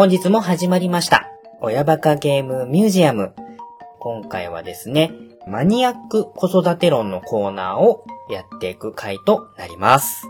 本日も始まりました。親バカゲームミュージアム。今回はですね、マニアック子育て論のコーナーをやっていく回となります。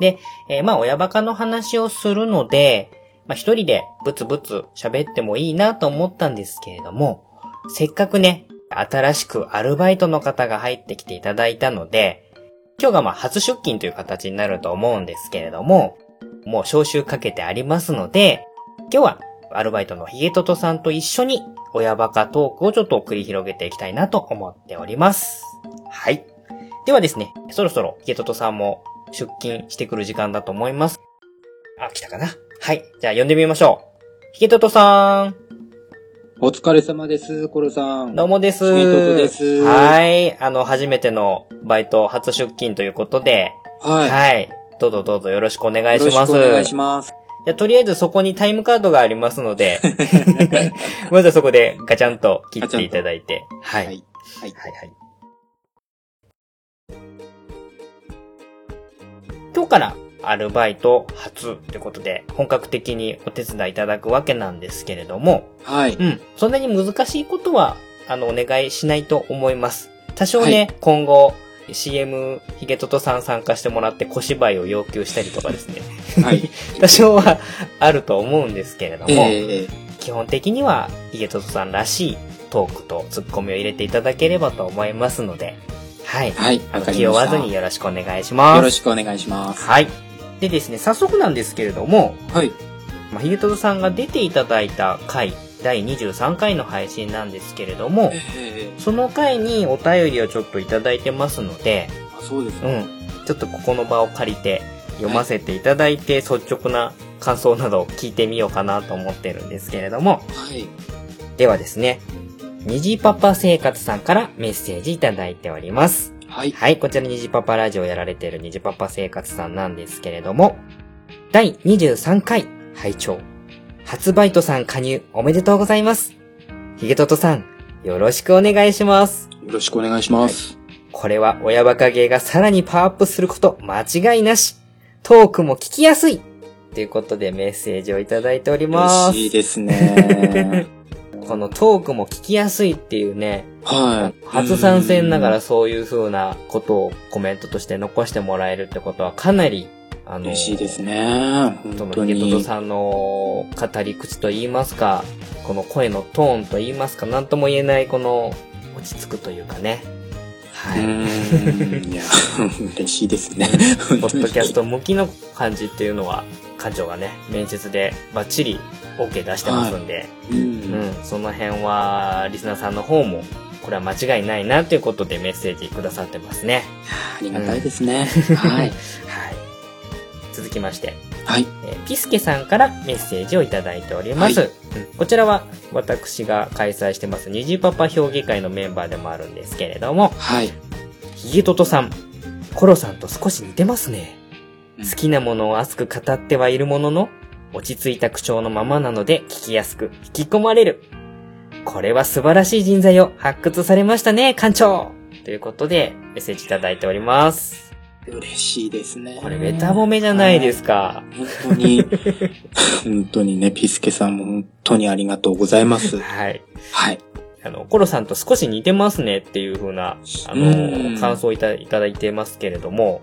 で、えーまあ親バカの話をするので、まあ一人でブツブツ喋ってもいいなと思ったんですけれども、せっかくね、新しくアルバイトの方が入ってきていただいたので、今日がまあ初出勤という形になると思うんですけれども、もう招集かけてありますので、今日はアルバイトのヒゲトトさんと一緒に親バカトークをちょっと繰り広げていきたいなと思っております。はい。ではですね、そろそろヒゲトトさんも出勤してくる時間だと思います。あ、来たかな？はい。じゃあ呼んでみましょう。ヒゲトトさん。お疲れ様です、コロさん。どうもです。ヒゲトトですはい。あの、初めてのバイト初出勤ということで、はい。はい。どうぞどうぞよろしくお願いしよろします。くお願いします。じゃあとりあえずそこにタイムカードがありますので、まずはそこでガチャンと切っていただいて。はい。はい。はい。はい。今日からアルバイト初ということで、本格的にお手伝いいただくわけなんですけれども、はい。うん。そんなに難しいことは、あの、お願いしないと思います。多少ね、は今後、CM、ヒゲトトさん参加してもらって小芝居を要求したりとかですね。はい。多少はあると思うんですけれども、えー、基本的にはヒゲトトさんらしいトークとツッコミを入れていただければと思いますので、はい。はい。あの気負わず。によろしくお願いします。よろしくお願いします。はい。でですね、早速なんですけれども、はい。まあ、ヒゲトトさんが出ていただいた回、第23回の配信なんですけれども、えー、その回にお便りをちょっといただいてますので、あ、そうですね。うん。ちょっとここの場を借りて読ませていただいて、率直な感想などを聞いてみようかなと思ってるんですけれども、はい。ではですね、虹パパ生活さんからメッセージいただいております。はい。はい、こちら虹パパラジオやられている虹パパ生活さんなんですけれども、第23回拝聴初バイトさん加入おめでとうございます。ヒゲトトさん、よろしくお願いします。よろしくお願いします。これは親バカ芸がさらにパワーアップすること間違いなし。トークも聞きやすい。ということでメッセージをいただいております。嬉しいですね。このトークも聞きやすいっていうね、はい。初参戦ながらそういう風なことをコメントとして残してもらえるってことはかなり、あの、嬉しいですね。そ本当のヒゲト。さんの語り口と言いますか、この声のトーンと言いますか、なんとも言えないこの落ち着くというかね。はうい。いや、嬉しいですね。ポッドキャスト向きの感じっていうのは、館長がね、面接でバッチリ OK 出してますんで、う。うんん、その辺は、リスナーさんの方も、これは間違いないなということでメッセージくださってますね。ありがたいですね。はい。はい。続きまして、はい。えーピスケさんからメッセージをいただいております。はうんこちらは私が開催してます虹パパ評議会のメンバーでもあるんですけれども、はい。ヒゲトトさん、コロさんと少し似てますね。うん好きなものを熱く語ってはいるものの、落ち着いた口調のままなので聞きやすく引き込まれる。これは素晴らしい人材を発掘されましたね、館長ということでメッセージいただいております。嬉しいですね。これベタ褒めじゃないですか。本当に、本当にね、ピスケさんも本当にありがとうございます。はい。はい。あの、コロさんと少し似てますねっていう風な、あうんの、感想をいたいただいてますけれども、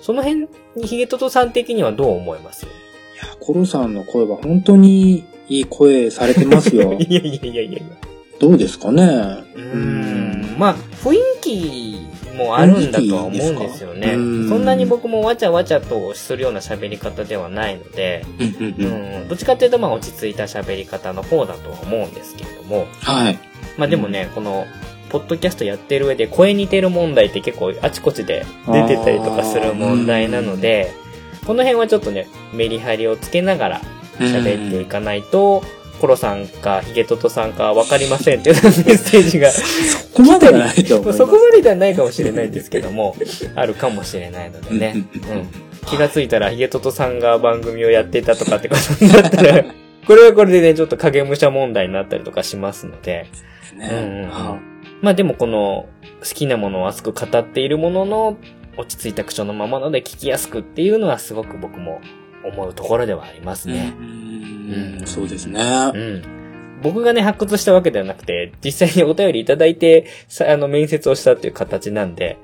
その辺にヒゲトトさん的にはどう思います？いや、コロさんの声は本当にいい声されてますよ。いやいやいやいやいや。どうですかね？うーん。まあ、雰囲気もあるんだとは思うんですよね。んそんなに僕もわちゃわちゃとするような喋り方ではないので、うんうんううん。ん、どっちかっていうとまあ落ち着いた喋り方の方だとは思うんですけれども、はい。まあでもね、この、ポッドキャストやってる上で声似てる問題って結構あちこちで出てたりとかする問題なので、この辺はちょっとね、メリハリをつけながら喋っていかないと、コロさんかヒゲトトさんかわかりませんっていうメッセージが、そこまではないと思い。そこまでではないかもしれないんですけども、あるかもしれないのでね。うんうん。気がついたらヒゲトトさんが番組をやっていたとかってことになったら、これはこれでね、ちょっと影武者問題になったりとかしますので、うんうんうんね。はまあでもこの好きなものを熱く語っているものの落ち着いた口調のままので聞きやすくっていうのはすごく僕も思うところではありますいね。うんん、そうですね。うん。僕がね、発掘したわけではなくて、実際にお便りいただいて、さあの、面接をしたっていう形なんで、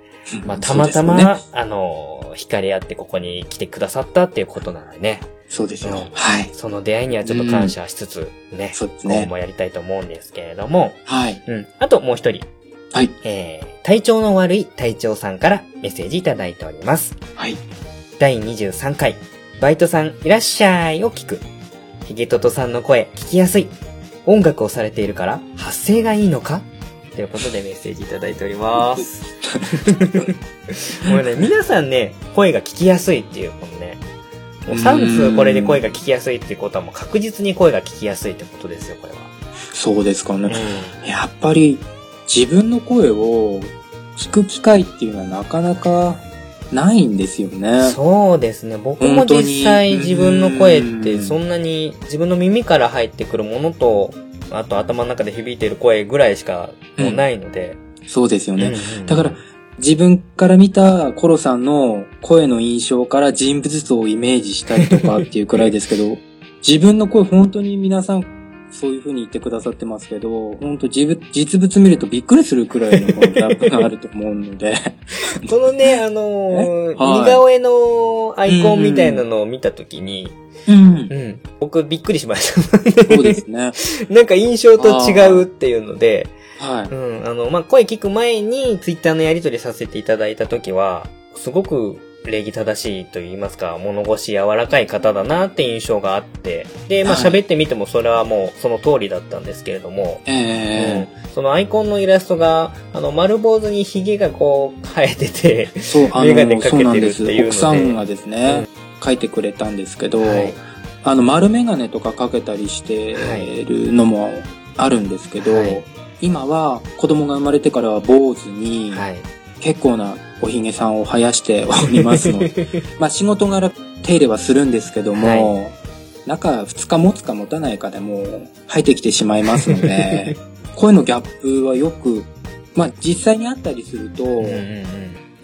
まあ、たまたま、ねあの、惹かれ合ってここに来てくださったっていうことなのでね、そうですよ。うんはい。その出会いにはちょっと感謝しつつ、ね、そうですね。今後もやりたいと思うんですけれども、はい。うん。あともう一人、はい。えー、体調の悪い隊長さんからメッセージいただいております。はい。第23回、バイトさんいらっしゃいを聞く。ヒゲトトさんの声聞きやすい。音楽をされているから発声がいいのか？ということでメッセージいただいております。もうね、皆さんね、声が聞きやすいっていう、このね、もう3通これで声が聞きやすいっていうことはもう確実に声が聞きやすいってことですよ、これは。そうですかね。うやっぱり自分の声を聞く機会っていうのはなかなかないんですよね。ん、そうですね。僕も実際自分の声ってうんそんなに自分の耳から入ってくるものと、あと頭の中で響いてる声ぐらいしかもうないので。そうですよね。うんうんだから、自分から見たコロさんの声の印象から人物像をイメージしたりとかっていうくらいですけど、自分の声本当に皆さんそういう風に言ってくださってますけど、本当実物見るとびっくりするくらいのギャップがあると思うので、このね、あのー似顔絵のアイコンみたいなのを見たときに、うんう。ん、僕びっくりしました。そうですね。なんか印象と違うっていうので、はい。うん、あの、まあ、声聞く前にツイッターのやり取りさせていただいたときは、すごく礼儀正しいと言いますか、物腰柔らかい方だなって印象があって、で、まあ、はい。喋ってみてもそれはもうその通りだったんですけれども、えうん、そのアイコンのイラストが、あの、丸坊主に髭がこう生えてて、えそう、あメガネの、かけてるそうなんです。っていうので奥さんがですね、書いてくれたんですけど、はい。あの、丸メガネとかかけたりしてるのもあるんですけど、はい。今は子供が生まれてからは坊主に、はい。結構なおひげさんを生やしておりますので、まあ仕事柄手入れはするんですけども、中2日持つか持たないかでもう生えてきてしまいますので、声のギャップはよく、まあ実際にあったりすると、うんうんうん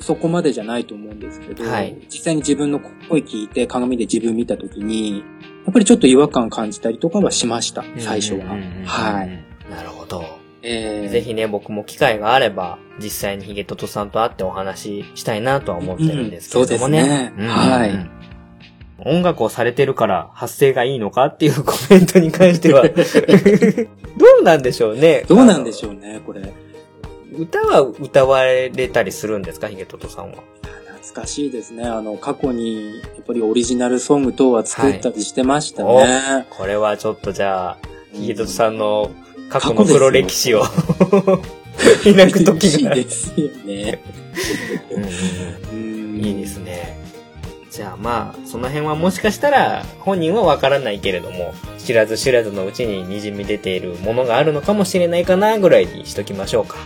そこまでじゃないと思うんですけど、はい実際に自分の声聞いて鏡で自分見たときに、やっぱりちょっと違和感感じたりとかはしました、最初は。はい。。なるほど。えーぜひね、僕も機会があれば、実際にヒゲトトさんと会ってお話ししたいなとは思ってるんですけれどもね。うんそうですねはい音楽をされてるから発声がいいのかっていうコメントに関しては、どうなんでしょうね。どうなんでしょうね、これ。歌は歌われたりするんですかヒゲトトさんは？懐かしいですね。あの、過去に、やっぱりオリジナルソング等は作ったりしてましたね。これはちょっとじゃあ、ヒゲトトさんの過去の黒歴史を 開くときが。いいですよね。いいですね。じゃあまあ、その辺はもしかしたら本人はわからないけれども、知らず知らずのうちに滲み出ているものがあるのかもしれないかなぐらいにしときましょうか。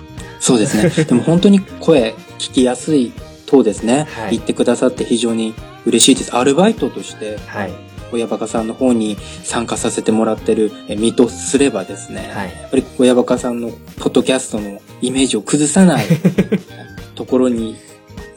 そうですね。でも本当に声聞きやすい等ですね。はい言ってくださって非常に嬉しいです。アルバイトとして、はい。親バカさんの方に参加させてもらってるえ身とすればですね、はい。やっぱり親バカさんのポッドキャストのイメージを崩さない ところに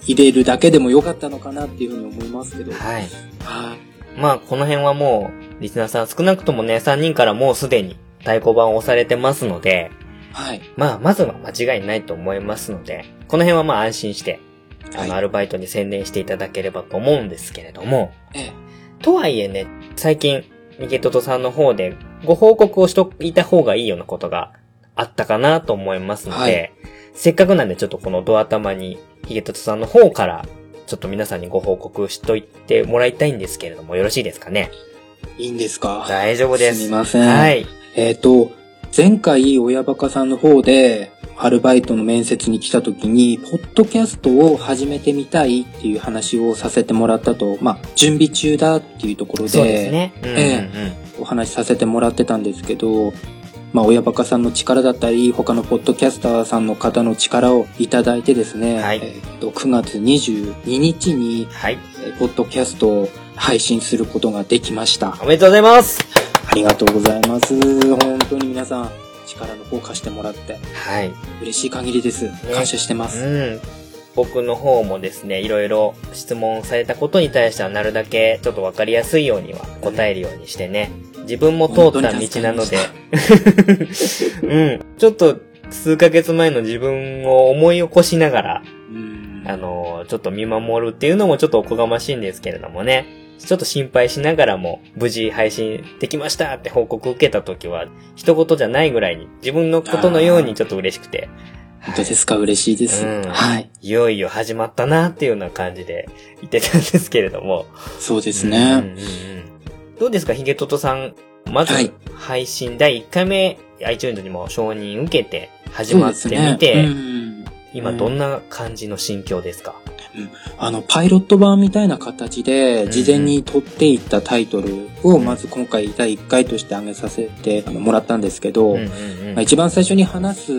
入れるだけでもよかったのかなっていうふうに思いますけど。はい。はい。まあ、この辺はもう、リスナーさん少なくともね、3人からもうすでに太鼓判を押されてますので、はい。まあ、まずは間違いないと思いますので、この辺はまあ安心して、あの、はいアルバイトに専念していただければと思うんですけれども、ええ。とはいえね、最近、ミゲトトさんの方でご報告をしといた方がいいようなことがあったかなと思いますので、はいせっかくなんでちょっとこのドア玉にヒゲトトさんの方から、ちょっと皆さんにご報告しといてもらいたいんですけれども、よろしいですかね？いいんですか？大丈夫です。すみません。はい。えっ、と、前回、親バカさんの方で、アルバイトの面接に来た時に、ポッドキャストを始めてみたいっていう話をさせてもらったと、まあ、準備中だっていうところそうですで、ね。うんうんうん。えお話しさせてもらってたんですけど、まあ、親バカさんの力だったり、他のポッドキャスターさんの方の力をいただいてですね、はい。えっ、と、9月22日に、ポッドキャストを配信することができました。おめでとうございます。ありがとうございます。本当に皆さん、力の方貸してもらって、はい。嬉しい限りです。感謝してます。うん。僕の方もですね、いろいろ質問されたことに対してはなるだけちょっとわかりやすいようには答えるようにしてね、自分も通った道なので、うん、ちょっと数ヶ月前の自分を思い起こしながら、うんあの、ちょっと見守るっていうのもちょっとおこがましいんですけれどもね。ちょっと心配しながらも、無事配信できましたって報告受けた時は、一言じゃないぐらいに、自分のことのようにちょっと嬉しくて、本当ですか？嬉しいです。うんはい。いよいよ始まったなっていうような感じで言ってたんですけれども。そうですうんうんね。うんどうですか、ヒゲトトさん。まずはい、配信第1回目、iTunes にも承認受けて、始まってみて、うん今どんな感じの心境ですか、あの、パイロット版みたいな形で、事前に取っていったタイトルを、まず今回第1回として挙げさせてあのもらったんですけど、うんうんうん。まあ、一番最初に話す、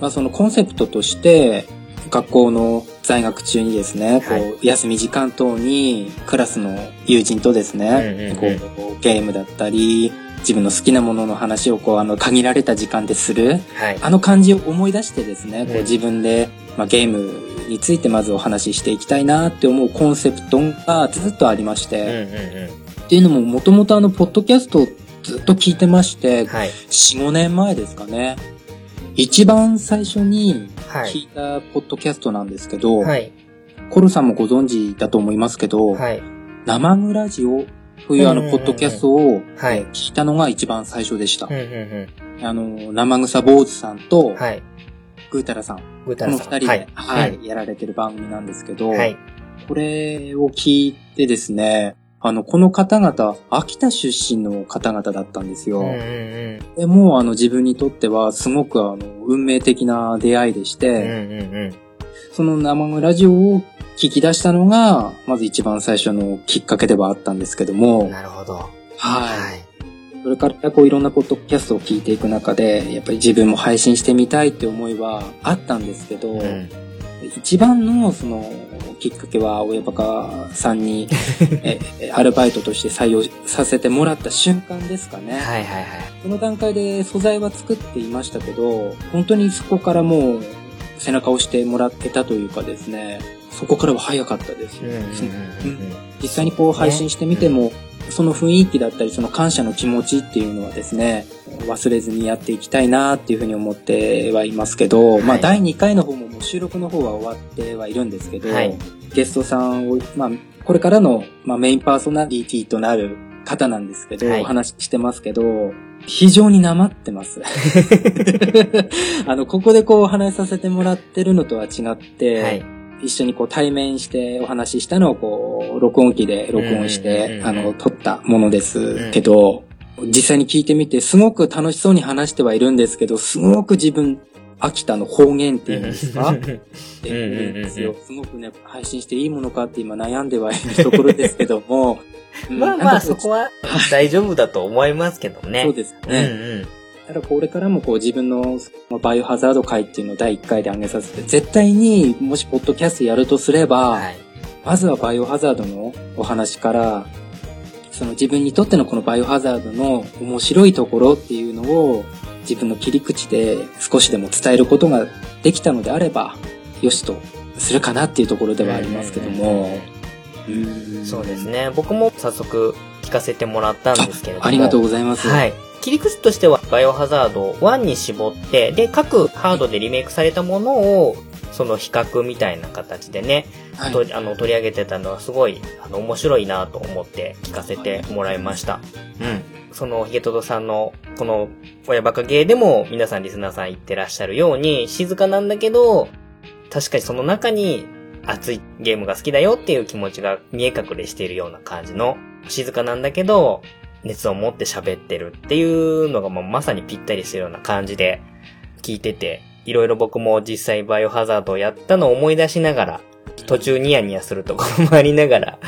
まあ、そのコンセプトとして、学校の在学中にですね、こはう、休み時間等にクラスの友人とですうんうんね、うん。こう、ゲームだったり、自分の好きなものの話をこう、あの、限られた時間でする、はい。あの感じを思い出してですね、こうんう自分で、まあ、ゲームについてまずお話ししていきたいなって思うコンセプトがずっとありましうんうんっていうのももともとあの、ポッドキャストをずっと聞いてましてん。、はい。4、5年前ですかね。一番最初にはい。聞いたポッドキャストなんですけど、はい。コルさんもご存知だと思いますけど、はい。生グラジオというあの、ポッドキャストを、聞いたのが一番最初でしたうん。うんあの、生草坊主さんとうん。、はい。グータラさん、グータこの二人で。はい。はい、やられてる番組なんですけど、はい。これを聞いてですね、あの、この方々、秋田出身の方々だったんですよ。うんうんうん。でもうあの自分にとってはすごくあの運命的な出会いでしうんうんて、うん。その生のラジオを聞き出したのが、まず一番最初のきっかけではあったんですけども、なるほど。はい。はい。それからこういろんなポッドキャストを聞いていく中で、やっぱり自分も配信してみたいって思いはあったんですけど、うん。一番のそのきっかけは親バカさんに ええアルバイトとして採用させてもらった瞬間ですかね。はいはいはい。この段階で素材は作っていましたけど、本当にそこからもう背中を押してもらってたというかですね、そこからは早かったです。実際にこう配信してみても、その雰囲気だったり、その感謝の気持ちっていうのはですね、忘れずにやっていきたいなっていうふうに思ってはいますけど、まあはい第2回の方ももう収録の方は終わってはいるんですけど、はい。ゲストさんを、まあこれからの、まあ、メインパーソナリティとなる方なんですけど、はい。お話ししてますけど、非常になまってます。あの、ここでこうお話しさせてもらってるのとは違って、はい。一緒にこう対面してお話ししたのをこう、録音機で録音しうんうんうんうて、んあの、撮ったものですけど、実際に聞いてみて、すごく楽しそうに話してはいるんですけど、すごく自分、秋田の方言っていうんですか？っていうんですよ。すごくね、配信していいものかって今悩んではいるところですけども、うんまあまあ、そこは大丈夫だと思いますけどね。そうですうんね。うん。ただこれからもこう自分のバイオハザード会っていうのを第1回で挙げさせて、絶対にもしポッドキャストやるとすれば、はい。まずはバイオハザードのお話から、その自分にとってのこのバイオハザードの面白いところっていうのを自分の切り口で少しでも伝えることができたのであれば、よしとするかなっていうところではありますけども。うんそうです。ね。僕も早速聞かせてもらったんですけれども。ありがとうございます。はい。切り口としては、バイオハザード1に絞って、で、各ハードでリメイクされたものを、その比較みたいな形でね、はいとあの取り上げてたのはすごいあの面白いなと思って聞かせてもらいました。うん。そのヒゲトドさんのこの親バカゲーでも皆さんリスナーさん言ってらっしゃるように静かなんだけど、確かにその中に熱いゲームが好きだよっていう気持ちが見え隠れしているような感じの静かなんだけど熱を持って喋ってるっていうのがもうまさにぴったりしてるような感じで聞いてて、いろいろ僕も実際バイオハザードをやったのを思い出しながら、途中ニヤニヤするところもありながら、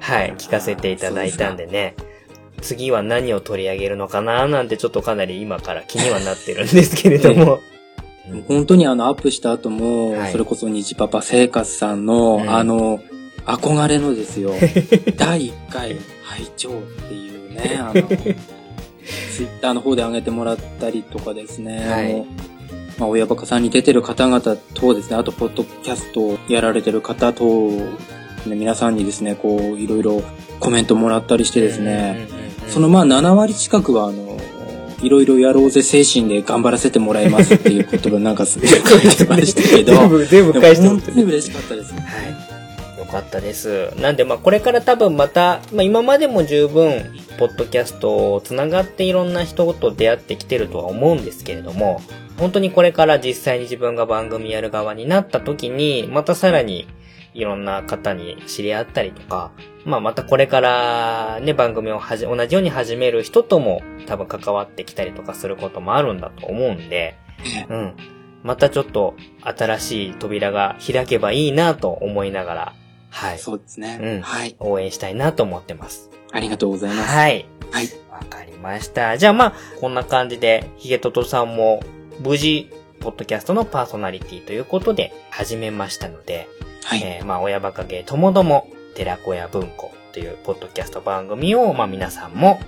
はい、聞かせていただいたんでね。次は何を取り上げるのかななんてちょっとかなり今から気にはなってるんですけれども。本当にあのアップした後も、はい。それこそ虹パパ生活さんの、うん。あの、憧れのですよ、第1回拝聴っていうね、あの、ツイッターの方で上げてもらったりとかですね、はい。まあ、親バカさんに出てる方々とですね、あと、ポッドキャストをやられてる方と、ね、皆さんにですね、こう、いろいろコメントもらったりしてですね、そのまあ7割近くは、あの、いろいろやろうぜ精神で頑張らせてもらいますっていう言葉なんかすごい書いてましたけど、全部、全部返して本当に嬉しかったです。はい。よかったです。なんで、まあ、これから多分また、まあ、今までも十分、ポッドキャストをつながっていろんな人と出会ってきてるとは思うんですけれども、本当にこれから実際に自分が番組やる側になった時に、またさらにいろんな方に知り合ったりとか、まあまたこれからね、番組をはじ、同じように始める人とも多分関わってきたりとかすることもあるんだと思うんで、うん。またちょっと新しい扉が開けばいいなと思いながら、はい。そうですね。うんはい。応援したいなと思ってます。ありがとうございます。はい。はい。わかりました。じゃあまあ、こんな感じで、ヒゲトトさんも無事、ポッドキャストのパーソナリティということで始めましたので、はい。えーまあ、親バカゲーともども、寺子屋文庫というポッドキャスト番組を、まあ皆さんも、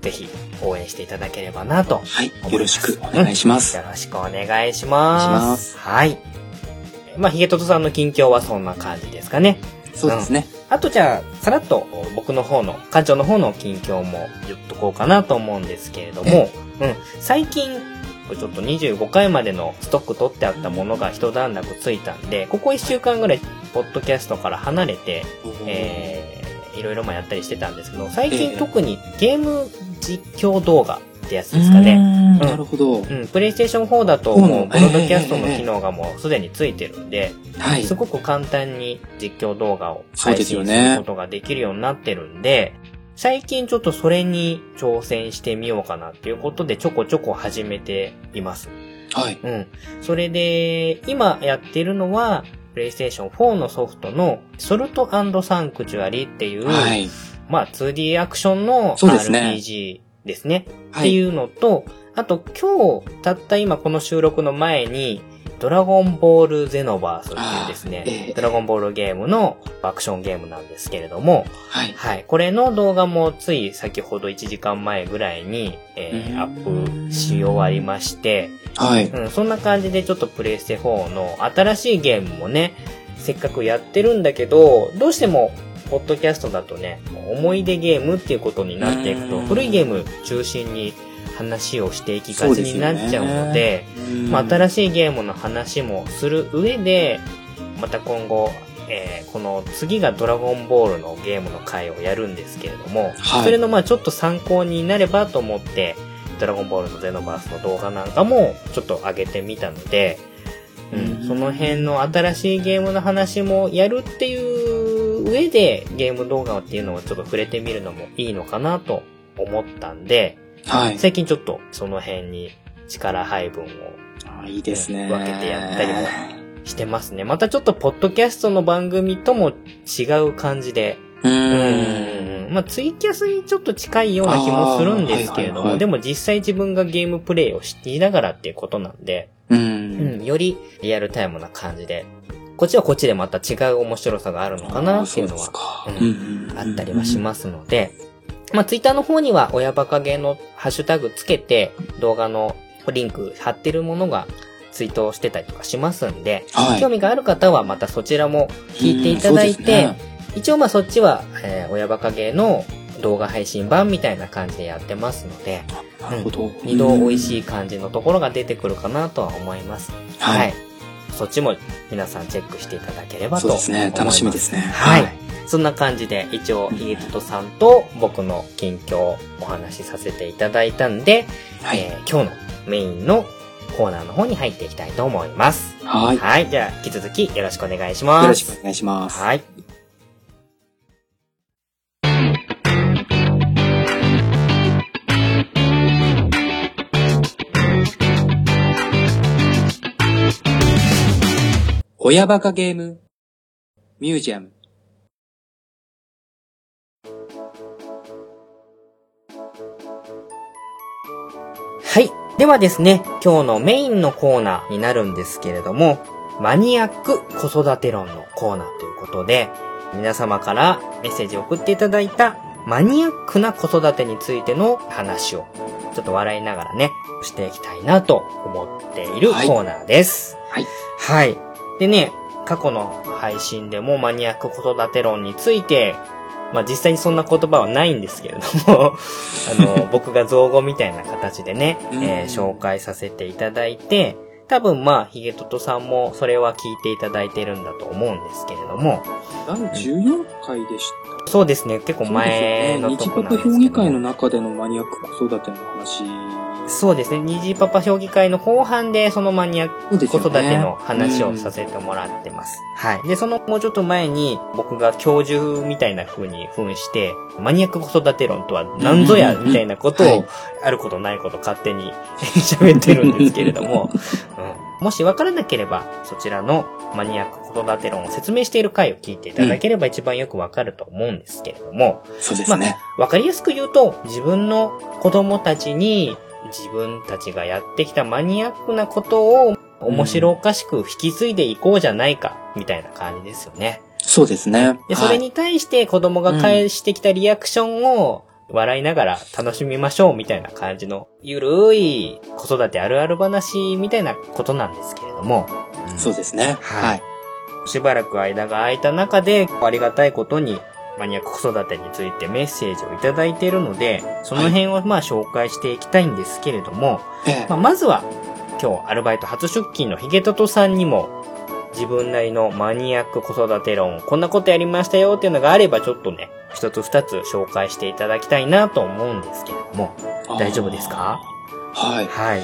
ぜひ応援していただければなとはい。よろしくお願いします。よろしくお願いします。はい。まあ、ヒゲトトさんの近況はそんな感じですかね。そうですね。あとじゃあ、さらっと僕の方の、館長の方の近況も言っとこうかなと思うんですけれども、うん、最近、これちょっと25回までのストック取ってあったものが一段落ついたんで、ここ1週間ぐらい、ポッドキャストから離れて、えー、いろいろまあやったりしてたんですけど、最ええ近特にゲーム実況動画ってやつうですかね。ーんなるほど。うん、プレイステーション4だともう、ポッドキャストの機能がもうすでについてるんで、はい。すごく簡単に実況動画を配信することができるようになってるんで、最近ちょっとそれに挑戦してみようかなっていうことでちょこちょこ始めています。はい。うん。それで、今やっているのは、PlayStation 4のソフトのソルトサンクチュアリっていう、はい。まあ 2D アクションのそうですね RPG ですね。はい。っていうのと、あと今日、たった今この収録の前に、ドラゴンボールゼノバースっていうですね、ええドラゴンボールゲームのアクションゲームなんですけれども、はい。はい。これの動画もつい先ほど1時間前ぐらいに、えーうんアップし終わりまして、はい。うん、そんな感じでちょっとプレイステ4の新しいゲームもね、せっかくやってるんだけど、どうしても、ポッドキャストだとね、思い出ゲームっていうことになっていくと、うん古いゲーム中心に話をしていきがちになっちゃうので、まあ、し新しいゲームの話もする上で、また今後、えーこの次がドラゴンボールのゲームの回をやるんですけれども、はい。それのまあちょっと参考になればと思って、ドラゴンボールのゼノバースの動画なんかもちょっと上げてみたので、ううんん、その辺の新しいゲームの話もやるっていう上でゲーム動画っていうのをちょっと触れてみるのもいいのかなと思ったんで、はい。最近ちょっとその辺に力配分をあいいですね。分けてやったりもしてますね。またちょっとポッドキャストの番組とも違う感じで、うん。ん。まあツイキャスにちょっと近いような気もするんですけれども、はいはいはいでも実際自分がゲームプレイをしていながらっていうことなんで、う。うんん、よりリアルタイムな感じで、こっちはこっちでまた違う面白さがあるのかなっていうのはかうんあったりはしますので、まあ、ツイッターの方には親バカゲーのハッシュタグつけて動画のリンク貼ってるものがツイートしてたりとかしますんで、はい。興味がある方はまたそちらも聞いていただいて、ね一応まあそっちは、えー親バカゲーの動画配信版みたいな感じでやってますので、なるほど。二度美味い。しい感じのところが出てくるかなとは思います。はいはい。そっちも皆さんチェックしていただければと思います。そうですね。楽しみですね。はい。そんな感じで、一応、イエットさんと僕の近況をお話しさせていただいたんで、はい。えー今日のメインのコーナーの方に入っていきたいと思います。はい。はい。じゃあ、引き続きよろしくお願いします。よろしくお願いします。はい。親バカゲームミュージアム。はい。ではですね、今日のメインのコーナーになるんですけれども、マニアック子育て論のコーナーということで、皆様からメッセージを送っていただいたマニアックな子育てについての話をちょっと笑いながらね、していきたいなと思っているコーナーです。はい。はい。でね、過去の配信でもマニアック子育て論について、まあ実際にそんな言葉はないんですけれども、あの、僕が造語みたいな形でね、うんえー紹介させていただいて、多分まあ、ヒゲトトさんもそれは聞いていただいてるんだと思うんですけれども、第14回でした。そうですね、結構前のとこなんですけど、よね日パパ評議会の中でのマニアック子育ての話。そうですね、虹パパ評議会の後半でそのマニアック子育ての話をさせてもらってます。はい。で、そのもうちょっと前に僕が教授みたいな風に扮して、マニアック子育て論とは何ぞやうんみたいなことをはい、あることないこと勝手に喋ってるんですけれども、うん、もしわからなければ、そちらのマニアック子育て論を説明している回を聞いていただければ一番よくわかると思うんですけれども、そうですね。わかりやすく言うと、自分の子供たちに自分たちがやってきたマニアックなことを面白おかしく引き継いでいこうじゃないか、みたいな感じですよね。そうですね。で、それに対して子供が返してきたリアクションを笑いながら楽しみましょうみたいな感じのゆるい子育てあるある話みたいなことなんですけれども。はい。そうですね。はいはい。しばらく間が空いた中で、ありがたいことに、マニアック子育てについてメッセージをいただいているので、その辺をまあ紹介していきたいんですけれども、ええまあ、まずは、今日アルバイト初出勤のヒゲトトさんにも、自分なりのマニアック子育て論、こんなことやりましたよっていうのがあれば、ちょっとね、一つ二つ紹介していただきたいなと思うんですけれども、大丈夫ですか？はい。はい。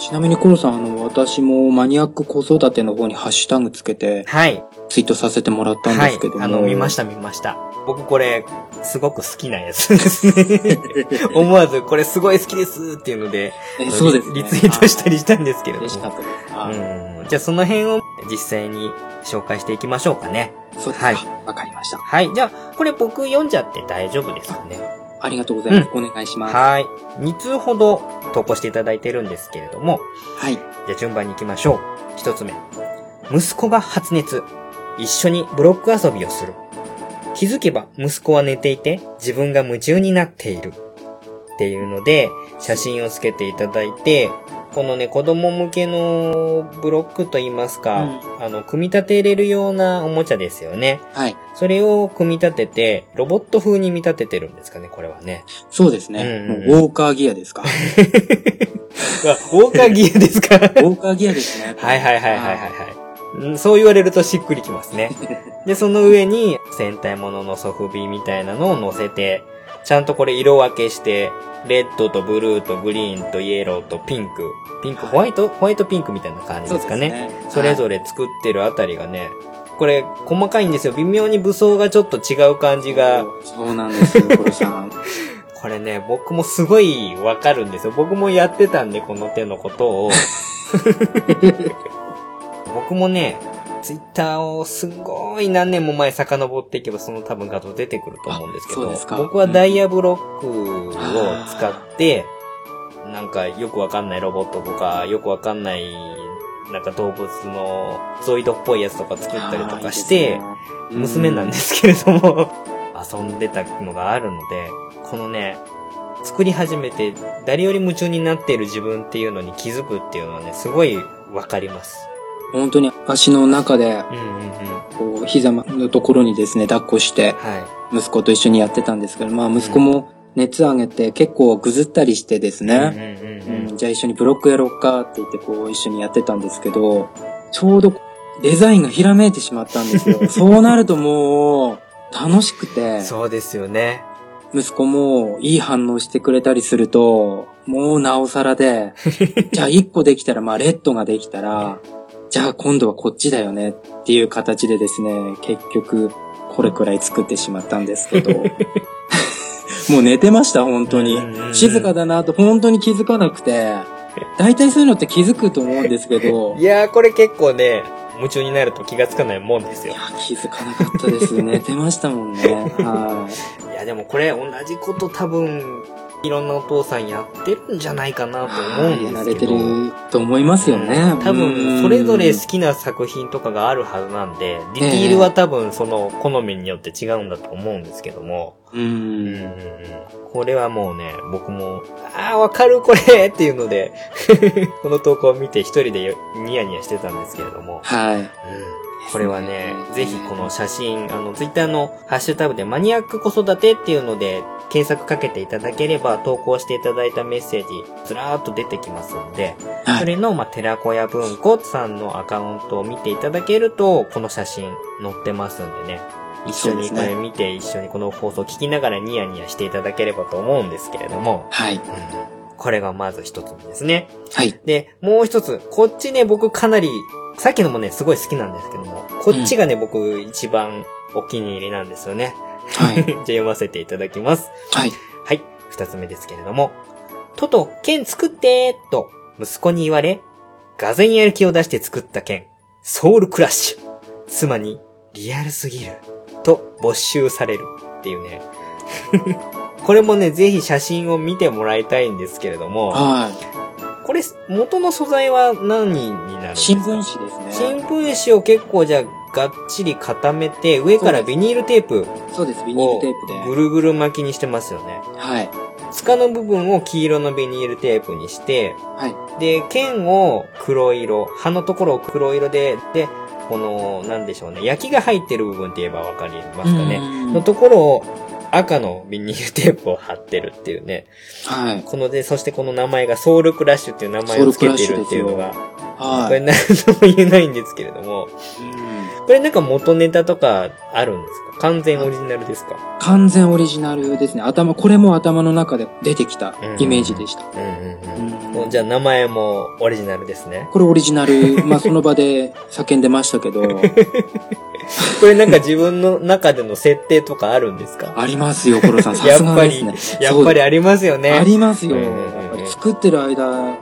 ちなみにコロさん、あの、私もマニアック子育ての方にハッシュタグつけてはい。ツイートさせてもらったんですけども。はい。あの、見ました見ました。僕これ、すごく好きなやつですね。思わず、これすごい好きですっていうので、えそうです、ね。リツイートしたりしたんですけれども。嬉しかったです。はいうん。じゃあその辺を実際に紹介していきましょうかね。そうですか。はいわかりました。はい。じゃあ、これ僕読んじゃって大丈夫ですかね。ありがとうございます。お願いします。はい。2通ほど投稿していただいてるんですけれども、はい。じゃあ順番に行きましょう。一つ目。息子が発熱。一緒にブロック遊びをする。気づけば息子は寝ていて自分が夢中になっている。っていうので、写真をつけていただいて、このね、子供向けのブロックといいますか、あの、組み立てれるようなおもちゃですよね。はい。それを組み立てて、ロボット風に見立ててるんですかね、これはね。そうですね。うんもうウォーカーギアですか。ウォーカーギアですか？ウォーカーギアですね。はいはいはいはいはいはい。うんそう言われるとしっくりきますね。で、その上に戦隊もののソフビみたいなのを乗せて、ちゃんとこれ色分けして、レッドとブルーとグリーンとイエローとピンク、ピンク、ホワイト、ホワイトピンクみたいな感じですかね。それぞれ。れ作ってるあたりがね、これ細かいんですよ。微妙に武装がちょっと違う感じが。そうなんですよ、コロさん。これね、僕もすごいわかるんですよ。僕もやってたんで、この手のことを。僕もね、ツイッターをすごい何年も前遡っていけばその多分画像出てくると思うんですけど僕はダイヤブロックを使って、なんかよくわかんないロボットとか、よくわかんないなんか動物のゾイドっぽいやつとか作ったりとかして、娘なんですすけれども、遊んでたのがあるので、このね、作り始めて誰より夢中になっている自分っていうのに気づくっていうのはね、すごいわかります。本当に足の中で。こう、膝のところにですね、抱っこして、は息子と一緒にやってたんですけど、まあ息子も熱上げて結構ぐずったりしてですい。ね、じゃあ一緒にブロックやろうかって言ってこう一緒にやってたんですけど、ちょうどデザインがひらめいてしまったんですよ。そうなるともう楽しくてうん。、そうですよね。息子もいい反応してくれたりすると、もうなおさらで、じゃあ一個できたら、まあレッドができたら、じゃあ今度はこっちだよねっていう形でですね、結局これくらい作ってしまったんですけど、もう寝てました、本当に静かだなと本当に気づかなくて、大体そういうのって気づくと思うんですけど、いやー、これ結構ね、夢中になると気がつかないもんですよいや。気づかなかったです。寝てましたもんね。はいや、でもこれ同じこと多分、いろんなお父さんやってるんじゃないかなと思うんやられてですけど。ると思いますよね。多分、それぞれ好きな作品とかがあるはずなんで、ディティールは多分その好みによって違うんだと思うんですけども。ううんうんん。うんこれはもうね、僕も、ああ、わかるこれっていうので、この投稿を見て一人でニヤニヤしてたんですけれども。はい。うんこれはね、ぜひこの写真、あの、ツイッターのハッシュタグでマニアック子育てっていうので検索かけていただければ投稿していただいたメッセージずらーっと出てきますんで、はい。それの、まあ、寺子屋文庫さんのアカウントを見ていただけると、この写真載ってますんでね。一緒にこれ見て、一緒にこの放送聞きながらニヤニヤしていただければと思うんですけれども、はい。うんこれがまず一つ目ですね。はい。で、もう一つ、こっちね、僕かなり、さっきのもね、すごい好きなんですけども、こっちがね、僕一番お気に入りなんですよね。はい じゃあ読ませていただきます。はい。はい。二つ目ですけれども、トト、剣作ってーと、息子に言われ、がぜんやる気を出して作った剣、ソウルクラッシュ。妻に、リアルすぎる。と、没収される。っていうね。これもね、ぜひ写真を見てもらいたいんですけれども、はこれ、元の素材は何になるんでい。すか？新聞紙ですね。新聞紙を結構じゃあ、がっちり固めて、上からビニールテープそうです。ビニーをルテープぐで。るぐる巻きにしてますよね。はい。塚の部分を黄色のビニールテープにして、はい。で、剣を黒色、刃のところを黒色で、で、この、なんでしょうね、焼きが入ってる部分って言えばわかりますかね。うんのところを赤のビニールテープを貼ってるっていうね。はい。こので、そしてこの名前がソウルクラッシュっていう名前を付けてるっていうのが、はこれ何とも言えないんですけれども、うんこれなんか元ネタとかあるんですか？完全オリジナルですか？完全オリジナルですね。頭、これも頭の中で出てきたイメージでした。じゃあ名前もオリジナルですね。これオリジナル、まあその場で叫んでましたけど、これなんか自分の中での設定とかあるんですか？ありますよ、コロさん。さすがやっぱりですね。、やっぱりありますよね。ありますよ。作ってる間、うん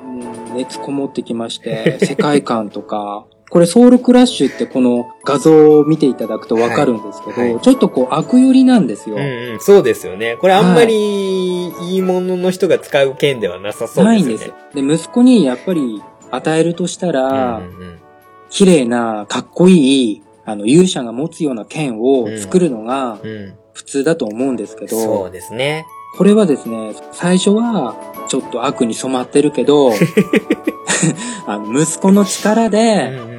熱こもってきまして、世界観とか、これソウルクラッシュってこの画像を見ていただくとわかるんですけど、はいはいちょっとこう悪寄りなんですよ。うんうん、そうですよね。これあんまりいいものの人が使う剣ではなさそうですよね。ないんですよ。で、息子にやっぱり与えるとしたら、うんうん綺麗な、かっこいい、あの、勇者が持つような剣を作るのがうん。うん。普通だと思うんですけど、そうですね。これはですね、最初はちょっと悪に染まってるけど、あの息子の力うんで、うんうん。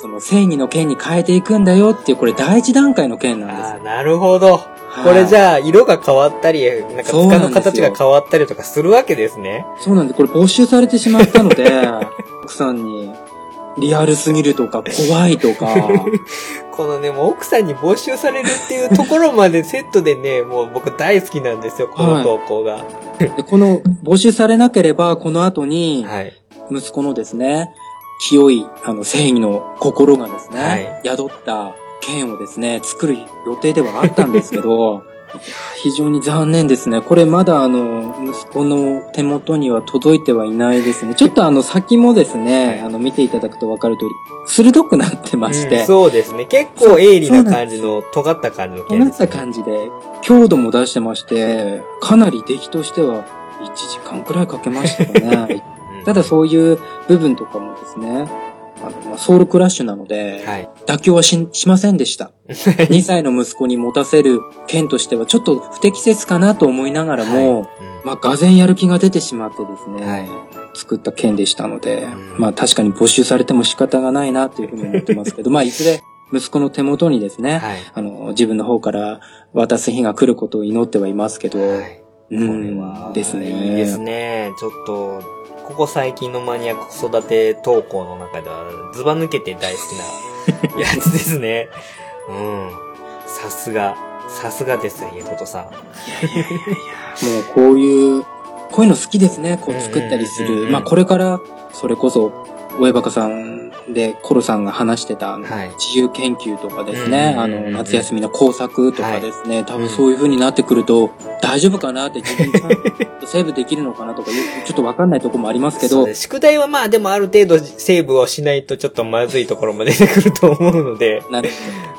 その正義の剣に変えていくんだよっていう、これ第一段階の剣なんですああ、なるほど。はいこれじゃあ、色が変わったり、なんか塚の形が変わったりとかするわけですね。そうなんです。これ没収されてしまったので、奥さんに、リアルすぎるとか、怖いとか、このね、もう奥さんに没収されるっていうところまでセットでね、もう僕大好きなんですよ、この投稿が。でこの没収されなければ、この後に、はい。息子のですね、清い、あの、正義の心がですね、はい宿った剣をですね、作る予定ではあったんですけど、い や非常に残念ですね。これまだあの、息子の手元には届いてはいないですね。ちょっとあの先もですね、あの見ていただくとわかる通り、鋭くなってまして、うんそうですね。結構鋭利な感じの、尖った感じの剣です、ね。感じで、強度も出してまして、かなり出来としては1時間くらいかけましたかね。うんただそういう部分とかもですね、あのまあソウルクラッシュなので、はい。妥協はししませんでした。2歳の息子に持たせる剣としてはちょっと不適切かなと思いながらも、はいまあ、がぜんやる気が出てしまってですね、はい作った剣でしたので、うんまあ確かに没収されても仕方がないなというふうに思ってますけど、まあいずれ息子の手元にですね、はい。あの、自分の方から渡す日が来ることを祈ってはいますけど、はい。うこれはん、ですね。いいですね。ちょっと、ここ最近のマニアック子育て投稿の中では、ズバ抜けて大好きなやつですね。うん。さすが、さすがです、家トトさん。もうこういう、こういうの好きですね。こう作ったりする。まあこれから、それこそ、親バカさんでコロさんが話してた、自由研究とかですね、あの、夏休みの工作とかですね、多分そういう風になってくると、大丈夫かなって自分ちゃんとセーブできるのかなとか、ちょっとわかんないところもありますけど。そうで、す宿題はまあでもある程度セーブをしないとちょっとまずいところも出てくると思うので、なる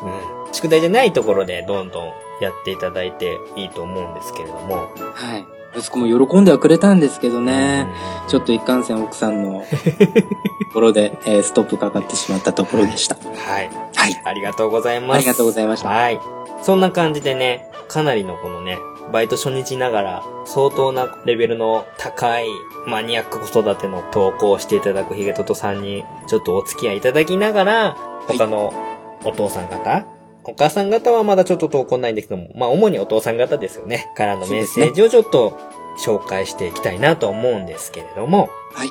うん、宿題じゃないところでどんどんやっていただいていいと思うんですけれども、はい。息子も喜んではくれたんですけどね。ちょっと一貫線奥さんの ところで、えーストップかかってしまったところでした。はい。はい。ありがとうございます。ありがとうございました。はい。そんな感じでね、かなりのこのね、バイト初日ながら、相当なレベルの高いマニアック子育ての投稿をしていただくヒゲトトさんに、ちょっとお付き合いいただきながら、い他のお父さん方、お母さん方はまだちょっと投稿ないんですけども、まあ主にお父さん方ですよね。からのメッセージをちょっと紹介していきたいなと思うんですけれども、はい。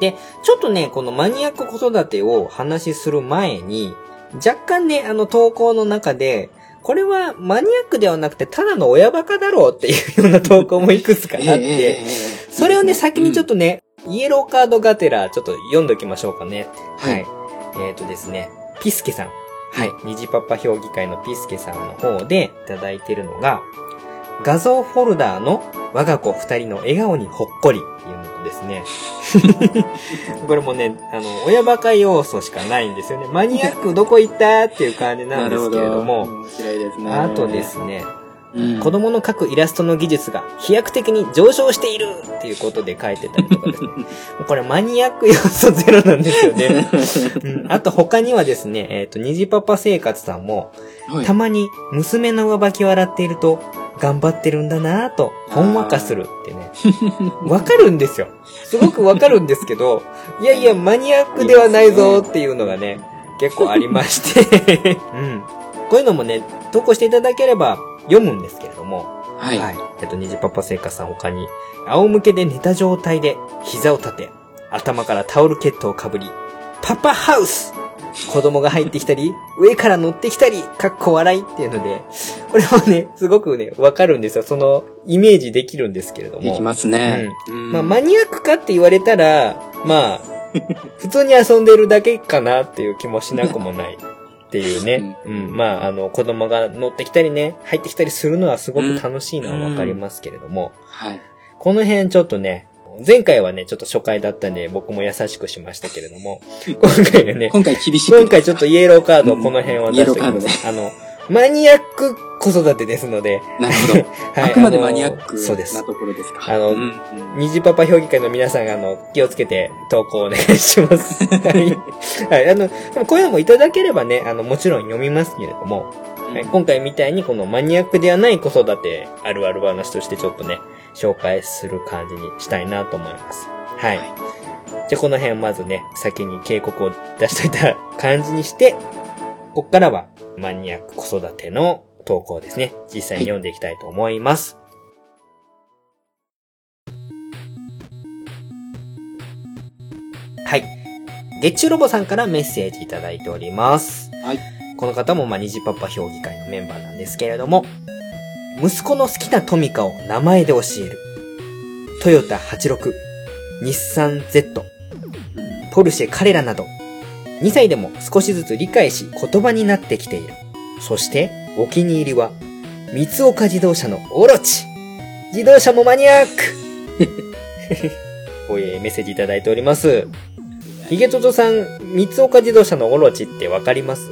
で、ちょっとね、このマニアック子育てを話しする前に、若干ね、あの投稿の中で、これはマニアックではなくて、ただの親バカだろうっていうような投稿もいくつかあって、それをね、先にちょっとね、イエローカードがてら、ちょっと読んでおきましょうかね。はいはい。えっ、とですね、ピスケさん。はい。虹パパ評議会のピスケさんの方でいただいているのが、画像フォルダーの我が子二人の笑顔にほっこりっていうのとですね。これもね、あの、親バカ要素しかないんですよね。マニアックどこ行ったっていう感じなんですけれども、面白いですね。あとですね、うん、子供の描くイラストの技術が飛躍的に上昇しているっていうことで書いてたりとかですね。これマニアック要素ゼロなんですよね。うん、あと他にはですね、えっ、と、虹パパ生活さんも、はいたまに娘の上履きを洗っていると、頑張ってるんだなぁと、ほんわかするってね。わかるんですよ。すごくわかるんですけど、いやいや、マニアックではないぞっていうのがね、結構ありまして。うん。こういうのもね、投稿していただければ読むんですけれども、はい。はい。えっと、虹パパ生活さん他に、仰向けで寝た状態で膝を立て、頭からタオルケットをかぶり、パパハウス子供が入ってきたり、上から乗ってきたり、かっこ笑いっていうので、これもね、すごくね、わかるんですよ。その、イメージできるんですけれども。できますね。まあ、マニアックかって言われたら、まあ、普通に遊んでるだけかなっていう気もしなくもない。っていうね。うん。まあ、あの、子供が乗ってきたりね、入ってきたりするのはすごく楽しいのはわかりますけれども、はい。この辺ちょっとね、前回はね、ちょっと初回だったんで、僕も優しくしましたけれども、今回はね、今回厳しく。今回ちょっとイエローカード、この辺は出しておきうんイエローます。あの、マニアック子育てですので、なるほど。はいあくまでマニアックそうですな。ところですか。あのうん虹パパ評議会の皆さんが、あの、気をつけて投稿お願いします。はい。はい。あの、こういうのもいただければね、あの、もちろん読みますけれども、はい、今回みたいにこのマニアックではない子育てあるある話としてちょっとね、紹介する感じにしたいなと思います。はい。はいじゃあこの辺まずね、先に警告を出しといた感じにして、こっからはマニアック子育ての投稿ですね。実際に読んでいきたいと思います。はい。月中ロボさんからメッセージいただいております。はい。この方もまあ、虹パパ評議会のメンバーなんですけれども、息子の好きなトミカを名前で教える。トヨタ86、日産 Z、ポルシェ彼らなど、2歳でも少しずつ理解し言葉になってきている。そして、お気に入りは、三岡自動車のオロチ。自動車もマニアック こういうメッセージいただいております。ヒゲトトさん、三岡自動車のオロチってわかります？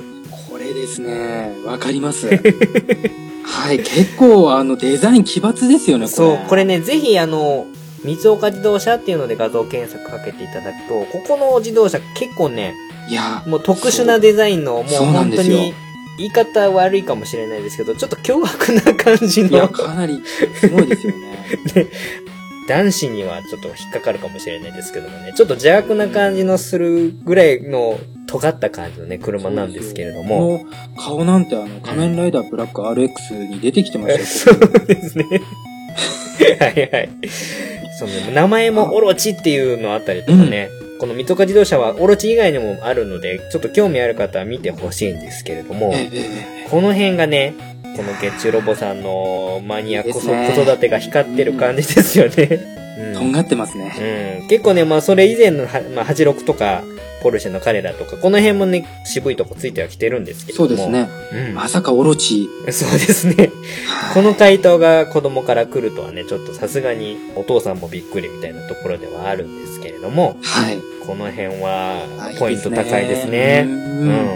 これですね。わかります。はい。結構、あの、デザイン奇抜ですよね、これ。そう、これね、ぜひあの、三岡自動車っていうので画像検索かけていただくと、ここの自動車結構ね、いや、もう特殊なデザインの、もう本当に、言い方悪いかもしれないですけど、ちょっと凶悪な感じいや、の、かなり、すごいですよね。男子にはちょっと引っかかるかもしれないですけどもね、ちょっと邪悪な感じのするぐらいの尖った感じのね、車なんですけれども。この顔なんて、あの、仮面ライダーブラック RX に出てきてましたそよ、こうですね。はいはい。その名前もオロチっていうのあったりとかね。この三岡自動車はオロチ以外にもあるので、ちょっと興味ある方は見てほしいんですけれどもこの辺がね、この月中ロボさんのマニア子いいですね子育てが光ってる感じですよね。え とんがってますね。うん。結構ね、まあそれ以前のは、まあ86とか、ポルシェの彼らとか、この辺もね、渋いとこついてはきてるんですけれども。そうです。ね。うん。まさかオロチ。そうですね。この回答が子供から来るとはね、ちょっとさすがにお父さんもびっくりみたいなところではあるんですけれども、はい。この辺はあポイント高いですね。ううんん。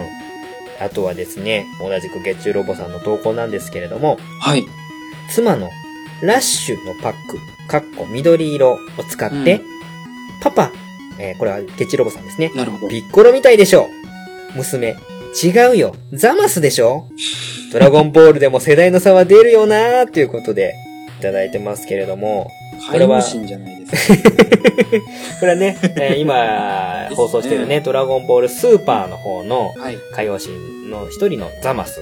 あとはですね、同じく月中ロボさんの投稿なんですけれども、はい。妻のラッシュのパックかっこ緑色を使って、うんパパ、えーこれはテチロボさんですね。なるほど。ピッコロみたいでしょ娘、違うよ。ザマスでしょドラゴンボールでも世代の差は出るよなーっていうことでいただいてますけれども、これは介護神じゃないですか。これはね、えー今放送してるね、ドラゴンボールスーパーの方のはい。海洋神の一人のザマス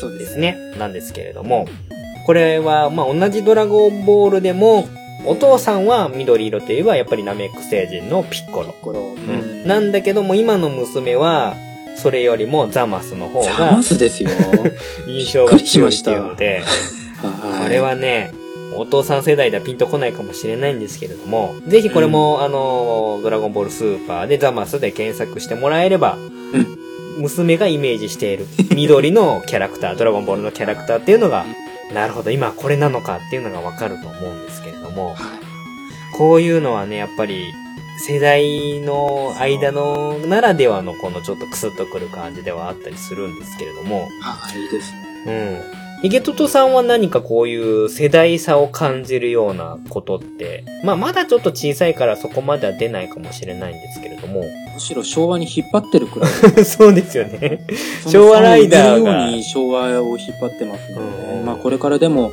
そうでですす。ね、なんですけれども、これは、まあ、同じドラゴンボールでも、お父さんは緑色といえば、やっぱりナメック星人のピッコロ。うん。なんだけども、今の娘は、それよりもザマスの方ザがマスですよ。印象が強いっていうので、はいこれはね、お父さん世代ではピンとこないかもしれないんですけれども、ぜひこれも、あの、ドラゴンボールスーパーでザマスで検索してもらえれば、娘がイメージしている緑のキャラクター、ドラゴンボールのキャラクターっていうのが、なるほど、今これなのかっていうのがわかると思うんですけれども、はいこういうのはね、やっぱり、世代の間のならではのこのちょっとクスッとくる感じではあったりするんですけれども、はい、いいですね。うん。ヒゲトトさんは何かこういう世代差を感じるようなことって、まあまだちょっと小さいからそこまでは出ないかもしれないんですけれども。むしろ昭和に引っ張ってるくらい。そうですよね。昭和ライダーがように昭和を引っ張ってますので、うんまあこれからでも、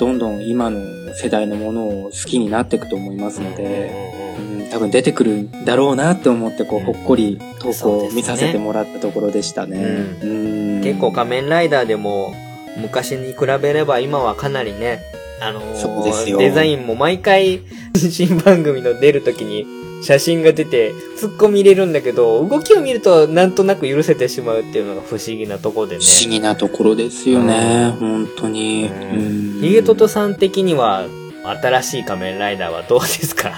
どんどん今の世代のものを好きになっていくと思いますので、うん、多分出てくるんだろうなって思って、こう、うんほっこり投稿を見させてもらったところでしたね。結構仮面ライダーでも昔に比べれば今はかなりね、あのーデザインも毎回新番組の出るときに写真が出て突っ込み入れるんだけど、動きを見るとなんとなく許せてしまうっていうのが不思議なとこでね。不思議なところですよね。本当に。うん。うん。ヒゲトトさん的には新しい仮面ライダーはどうですか？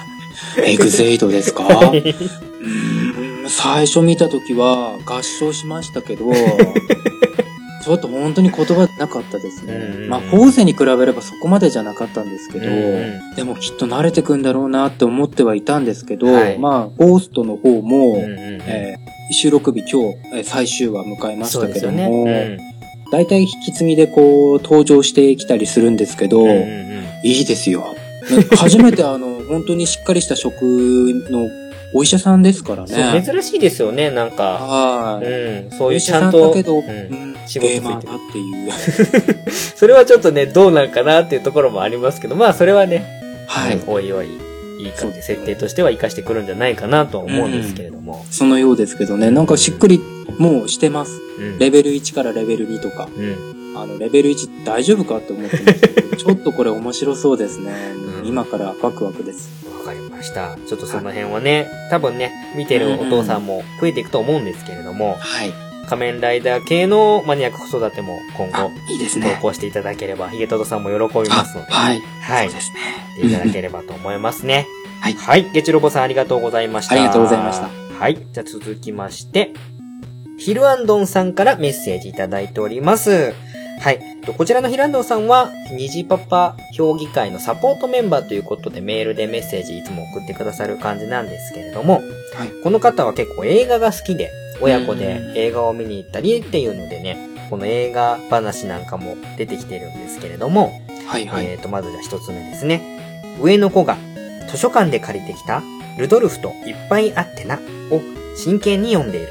エグゼイドですか？うん。最初見た時は合唱しましたけど、ちょっと本当に言葉なかったですね。うんまあ、フォーゼに比べればそこまでじゃなかったんですけど、うんでもきっと慣れてくんだろうなって思ってはいたんですけど、はい。まあ、ゴーストの方も、うんうんうん。えー収録日今日、えー最終話迎えましたけども、そうですよ大体引き継ぎでこう登場してきたりするんですけど、うんうんうん。うんいいですよ。初めてあの、本当にしっかりした職のお医者さんですからね。珍しいですよね、なんか。はい。うん、そういうお医者さんちゃんと。だけど、ううんん、仕事ついてるゲーマーだっていう。それはちょっとね、どうなんかなっていうところもありますけど、まあそれはね、はい。おいおい、いい感じ、設定としては活かしてくるんじゃないかなとは思うんですけれども。そのようですけどね、なんかしっくりもうしてます。うん。レベル1からレベル2とか。うん。あの、レベル1大丈夫かって思ってますけど、ちょっとこれ面白そうですね。うん今からワクワクです。わかりました。ちょっとその辺はね、多分ね、見てるお父さんも増えていくと思うんですけれども、はい。仮面ライダー系のマニアック子育ても今あ後、、いいです投ね。稿していただければ、ヒゲトドさんも喜びあますので、はい。はいそうですね。いただければと思いますね。はいはい。ゲチロボさんありがとうございました。ありがとうございました。はい。じゃあ続きまして、ヒルアンドンさんからメッセージいただいております。はい。とこちらのヒルアンドンさんは、虹パパ評議会のサポートメンバーということでメールでメッセージいつも送ってくださる感じなんですけれども、はいこの方は結構映画が好きで、親子でうん映画を見に行ったりっていうのでね、この映画話なんかも出てきてるんですけれども、はいはい。えーと、まずじゃあ一つ目ですね。上の子が図書館で借りてきたルドルフといっぱいあってなを真剣に読んでいる。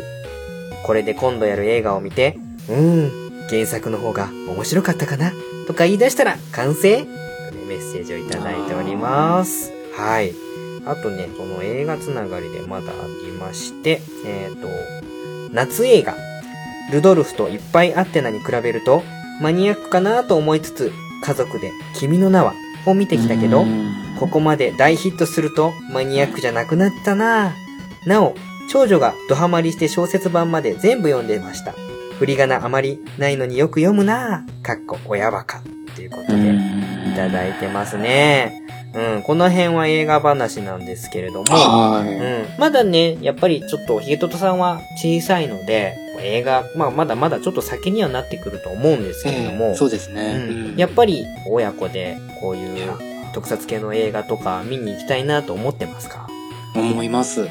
これで今度やる映画を見て、うーん、原作の方が面白かったかな？とか言い出したら完成？というメッセージをいただいております。はい。あとね、その映画つながりでまだありまして、えっ、と、夏映画、ルドルフといっぱいあってなに比べると、マニアックかなと思いつつ、家族で君の名はを見てきたけどう、んここまで大ヒットするとマニアックじゃなくなったななお、長女がドハマりして小説版まで全部読んでました。振り仮名あまりないのによく読むなかっこ親バカ。ということで、いただいてますね。うん、この辺は映画話なんですけれども、はい。うん。まだね、やっぱりちょっとヒゲトトさんは小さいので、映画、まあまだまだちょっと先にはなってくると思うんですけれども、ええそうですね。うんやっぱり親子でこういいうや特撮系の映画とか見に行きたいなと思ってますか？思います。うん。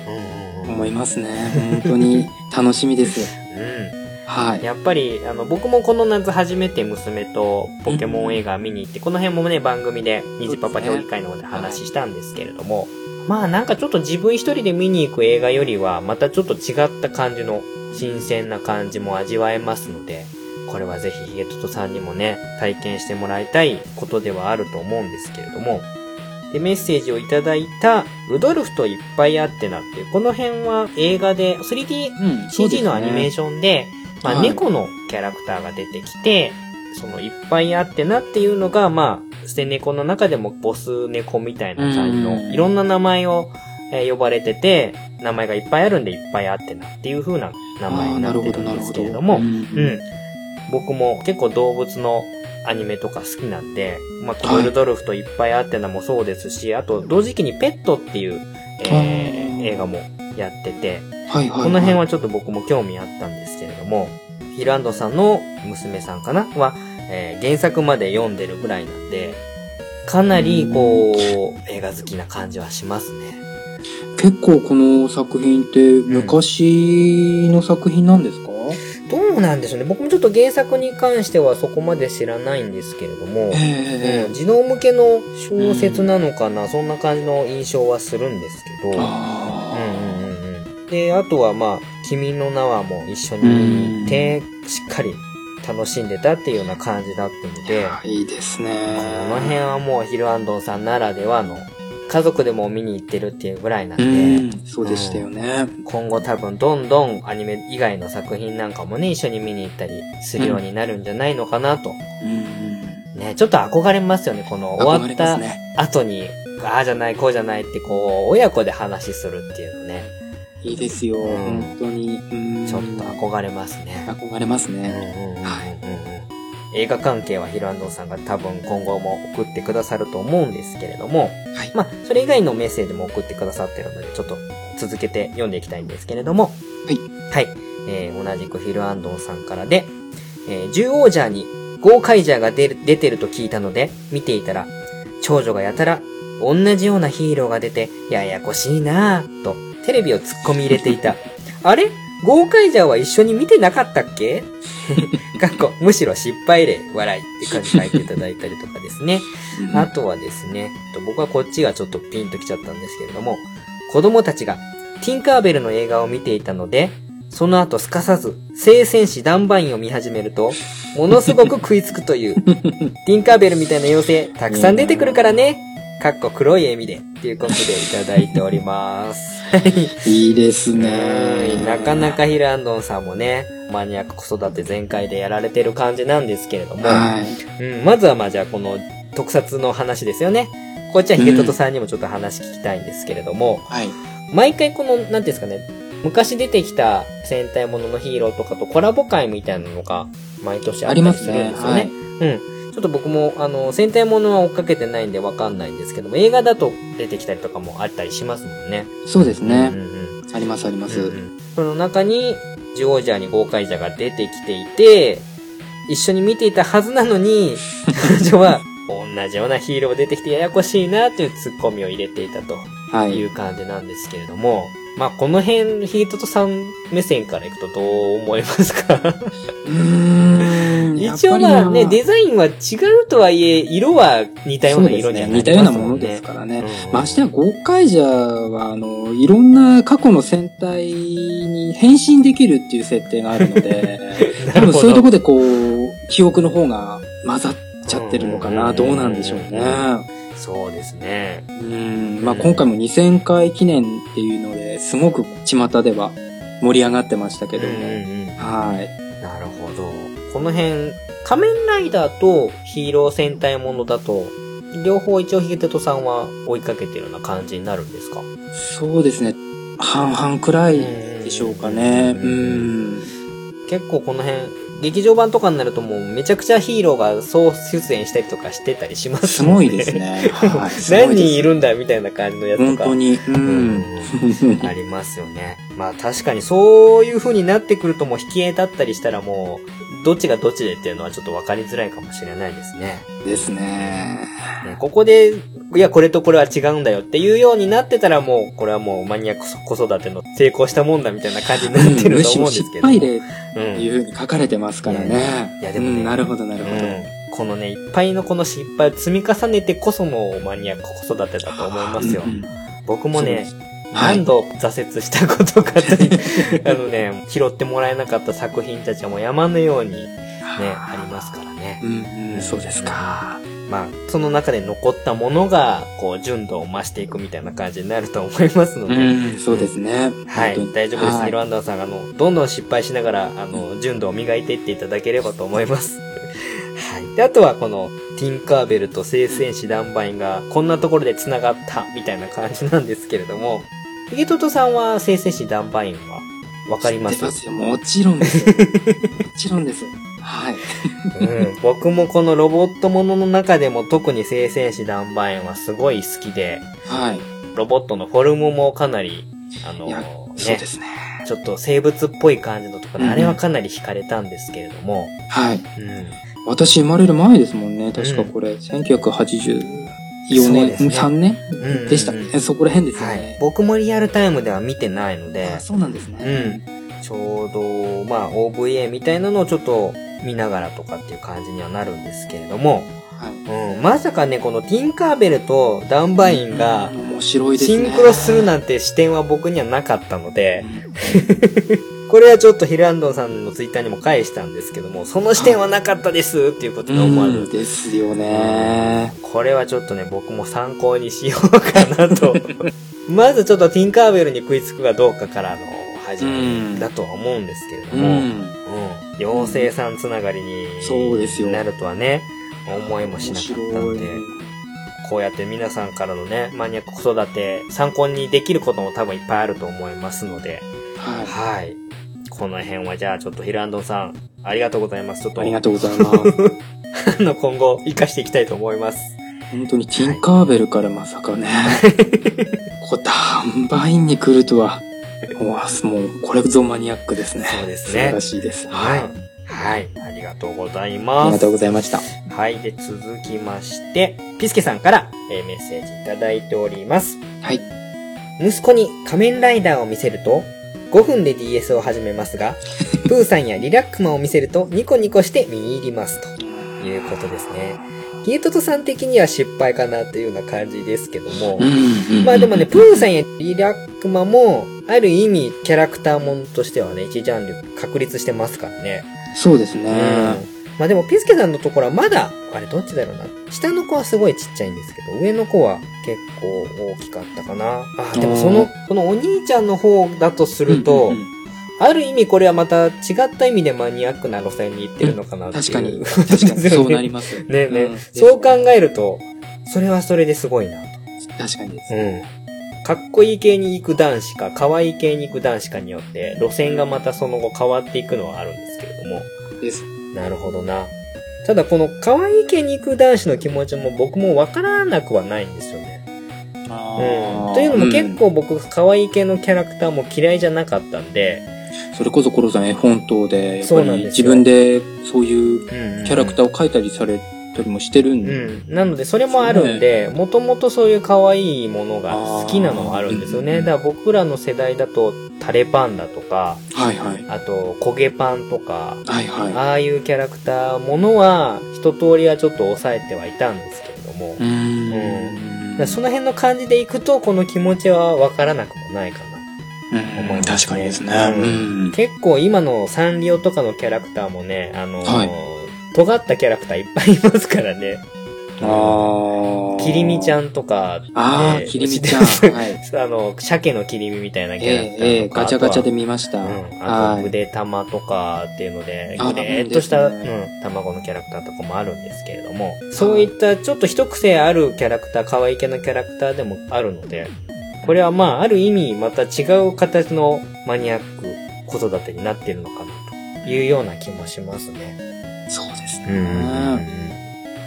思いますね。本当に楽しみですよ。うん。はい。やっぱり、あの、僕もこの夏初めて娘とポケモン映画見に行って、この辺もね、番組で、虹パパ評議会の方で話したんですけれども、まあなんかちょっと自分一人で見に行く映画よりは、またちょっと違った感じの、新鮮な感じも味わえますので、これはぜひヒゲトトさんにもね、体験してもらいたいことではあると思うんですけれども、で、メッセージをいただいた、ルドルフといっぱいあってなっていう、この辺は映画で、3D うん CG のアニメーシションで、まあ、はい。猫のキャラクターが出てきて、そのいっぱいあってなっていうのが、まあ、捨て猫の中でもボス猫みたいな感じの、うん。いろんな名前を、えー呼ばれてて、名前がいっぱいあるんでいっぱいあってなっていう風な名前になってるんですけれども、うん。うん。僕も結構動物のアニメとか好きなんで、まあ、コイルドルフといっぱいあってなもそうですし、あと同時期にペットっていう、えー映画もやってて、はいはい。この辺はちょっと僕も興味あったんですけれども、ヒルアンドさんの娘さんかな？は、えー原作まで読んでるぐらいなんで、かなりこう、映画好きな感じはしますね。結構この作品って昔の作品なんですか、どうなんでしょうね。僕もちょっと原作に関してはそこまで知らないんですけれども、えうん児童向けの小説なのかな、そんな感じの印象はするんですけど、で、あとはまあ、君の名はも一緒に見に行って、しっかり楽しんでたっていうような感じだったのーで、いいですね。この辺はもうヒルアンドンさんならではの、家族でも見に行ってるっていうぐらいなんうで、ん、そうでしたよね。今後多分どんどんアニメ以外の作品なんかもね、一緒に見に行ったりするようになるんじゃないのかなと。うん、ね、ちょっと憧れますよね、この終わった。後に、ああじゃない、こうじゃないってこう、親子で話するっていうのね、いいですよ、うん本当に。うんちょっと憧れますね。憧れますね。はい映画関係はヒルアンドンさんが多分今後も送ってくださると思うんですけれども、はい。まあ、それ以外のメッセージも送ってくださってるので、ちょっと続けて読んでいきたいんですけれども、はい。はい。えー、同じくヒルアンドンさんからで、えー、獣王者にゴーカイジャーが出る出てると聞いたので、見ていたら、長女がやたら、同じようなヒーローが出て、ややこしいなぁ、と、テレビを突っ込み入れていた。あれ？ゴーカイジャーは一緒に見てなかったっけ？かっこ、むしろ失敗例、笑いって感じ書いていただいたりとかですね。あとはですね、と僕はこっちがちょっとピンときちゃったんですけれども、子供たちがティンカーベルの映画を見ていたので、その後すかさず、聖戦士ダンバインを見始めると、ものすごく食いつくという、ティンカーベルみたいな妖精、たくさん出てくるからね。かっこ黒い笑みで、っていうことでいただいております。はい。いいですうんね。なかなかヒルアンドンさんもね、マニアック子育て全開でやられてる感じなんですけれども、はい。うん、まずはまあじゃあこの特撮の話ですよね。こっちはヒゲトトさんにもちょっと話聞きたいんですけれども、はい。毎回この、なんていうんですかね、昔出てきた戦隊もののヒーローとかとコラボ会みたいなのが毎年あったりするんですよね。うん。ちょっと僕も、あの、戦隊ものは追っかけてないんでわかんないんですけども、映画だと出てきたりとかもあったりしますもんね。そうですね。うんうんありますあります。うんうんその中に、ジョージャーに豪快者が出てきていて、一緒に見ていたはずなのに、彼女は、同じようなヒーロー出てきてややこしいなというツッコミを入れていたとはいい。う感じなんですけれども、まあ、この辺、ヒートトさん目線からいくとどう思いますか？うーん。一応まあね、デザインは違うとはいえ、色は似たような色にはなりますね。似たようなものですからね。うんましてや、ゴーカイジャーは、あの、いろんな過去の戦隊に変身できるっていう設定があるので、多分そういうとこでこう、記憶の方が混ざっちゃってるのかな。うんどうなんでしょうね。そうですね。うん。まあ今回も2000回記念っていうので、すごく巷では盛り上がってましたけども。うんうんうんはい。なるほど。この辺、仮面ライダーとヒーロー戦隊ものだと、両方一応ヒゲテトさんは追いかけてるような感じになるんですか？そうですね。半々くらいでしょうかね。ううんん。結構この辺、劇場版とかになるともうめちゃくちゃヒーローが総出演したりとかしてたりしますすごいです。ね。はい。何人いるんだみたいな感じのやつとか。本当に。ううんん。ありますよね。まあ確かにそういう風になってくるともう引き絵だったりしたらもう、どっちがどっちでっていうのはちょっと分かりづらいかもしれないですね。ですね。ねここで、いや、これとこれは違うんだよっていうようになってたらもう、これはもうマニアック子育ての成功したもんだみたいな感じになってると思うんですけども。むしろ失敗うん例いう風に書かれてますからね。いやでもねうんなるほど、なるほど。うんこのね、いっぱいのこの失敗を積み重ねてこそのマニアック子育てだと思いますよ。うんうん僕もね、はい何度挫折したことかという、あのね、拾ってもらえなかった作品たちはもう山のようにね、ありますからね。うんうん、そうですか。まあ、その中で残ったものが、こう、純度を増していくみたいな感じになると思いますので、うん、そうですね。はい大丈夫です。はいヒロアンダーさん、あの、どんどん失敗しながら、あの、純度を磨いていっていただければと思います。はい。で、あとはこの、ティンカーベルと聖戦士ダンバインが、こんなところで繋がった、みたいな感じなんですけれども、ヒゲトトさんは聖戦士ダンバインは、わかります？知ってますよ。もちろんです。もちろんです。はい。うん、僕もこのロボットものの中でも特に聖戦士ダンバインはすごい好きで、はい。ロボットのフォルムもかなり、あのいや、そうねで、すね。ちょっっと生物っぽい感じのところで、うんあれはかなり惹かれたんですけれども、はい。うん。私生まれる前ですもんね。確かこれ、1984そう年、ですね3年？うんでしたうんうんね。そこら辺ですよはいね。。僕もリアルタイムでは見てないのであ、そうなんですね。ちょうど、まあ、OVA みたいなのをちょっと見ながらとかっていう感じにはなるんですけれども、はい。うん、まさかね、このティンカーベルとダンバインが面白いですね。シンクロするなんて視点は僕にはなかったのでう、ん これはちょっとヒルアンドンさんのツイッターにも返したんですけども、その視点はなかったですっていうことで思われるうん。ですよね。これはちょっとね、僕も参考にしようかなと。まずちょっとティンカーベルに食いつくかどうかからの始まりだとは思うんですけれどうも、うん。ん。妖精さんつながりになるとはね、思いもし面なかった。んで、こうやって皆さんからのね、マニアック子育て、参考にできることも多分いっぱいあると思いますので、ははい。この辺はじゃあちょっとヒルアンドンさん、ありがとうございます。ちょっい。と、ありがとうございます。あの、今後、活かしていきたいと思います。本当にティンカーベルからまさかね、こう、ダンバインに来るとは、もう、もうこれぞマニアックですね。そうですね素晴らしいです。ははいい。。はい。ありがとうございあます。りがとうございました。はい。で、続きまして、ピスケさんから、えーメッセージいただいております。はい。息子に仮面ライダーを見せると、5分で DS を始めますが、プーさんやリラックマを見せるとニコニコして見入りますということですね。ヒエトトさん的には失敗かなというような感じですけども、うんまあでもね、プーさんやリラックマも、ある意味キャラクターもんとしてはね、一ジャンル確立してますからね。そうですね。うん。まあでも、ピスケさんのところはまだ、あれどっちだろうな。下の子はすごいちっちゃいんですけど、上の子は結構大きかったかな。あ、でもその、このお兄ちゃんの方だとすると、うんうんうんある意味これはまた違った意味でマニアックな路線に行ってるのかなっていう。確かに、確かに、そうなります。ねね、んそう考えると、それはそれですごいなと。確かにです。うん。かっこいい系に行く男子か、可愛い系に行く男子かによって、路線がまたその後変わっていくのはあるんですけれども。です。なるほどな。ただこの可愛い系に行く男子の気持ちも僕もわからなくはないんですよね。うん。というのも結構僕、可愛い系のキャラクターも嫌いじゃなかったんで、それこそコロさん絵本等で、やっぱり自分でそういううんキャラクターを描いたりされたりもしてるんうで。ん。なので、それもあるんで、もともとそういう可愛いものが好きなのはあるんですよね。あーだから僕らの世代だと、タレパンダとか、はいはい。あと、焦げパンとか、はいはい。ああいうキャラクターものは、一通りはちょっと抑えてはいたんですけれども、うーん。だからその辺の感じでいくと、この気持ちはわからなくもないかな。うん確かにですね。ううん。結構今のサンリオとかのキャラクターもね、あのーはい尖ったキャラクターいっぱいいますからね。ああ。キリミちゃんとか、ああ、ねキリミちゃん。はい。あの、鮭の切り身みたいなキャラクタええ、え。ガチャガチャであ見ました。うん。あと、はい。腕玉とかっていうので、あぐれーっとした、うん、卵のキャラクターとかもあるんですけれども、そういったちょっと一癖あるキャラクター、可愛い系のキャラクターでもあるので、これはまあ、ある意味、また違う形のマニアック子育てになっているのかなというような気もしますね。そうですうんね。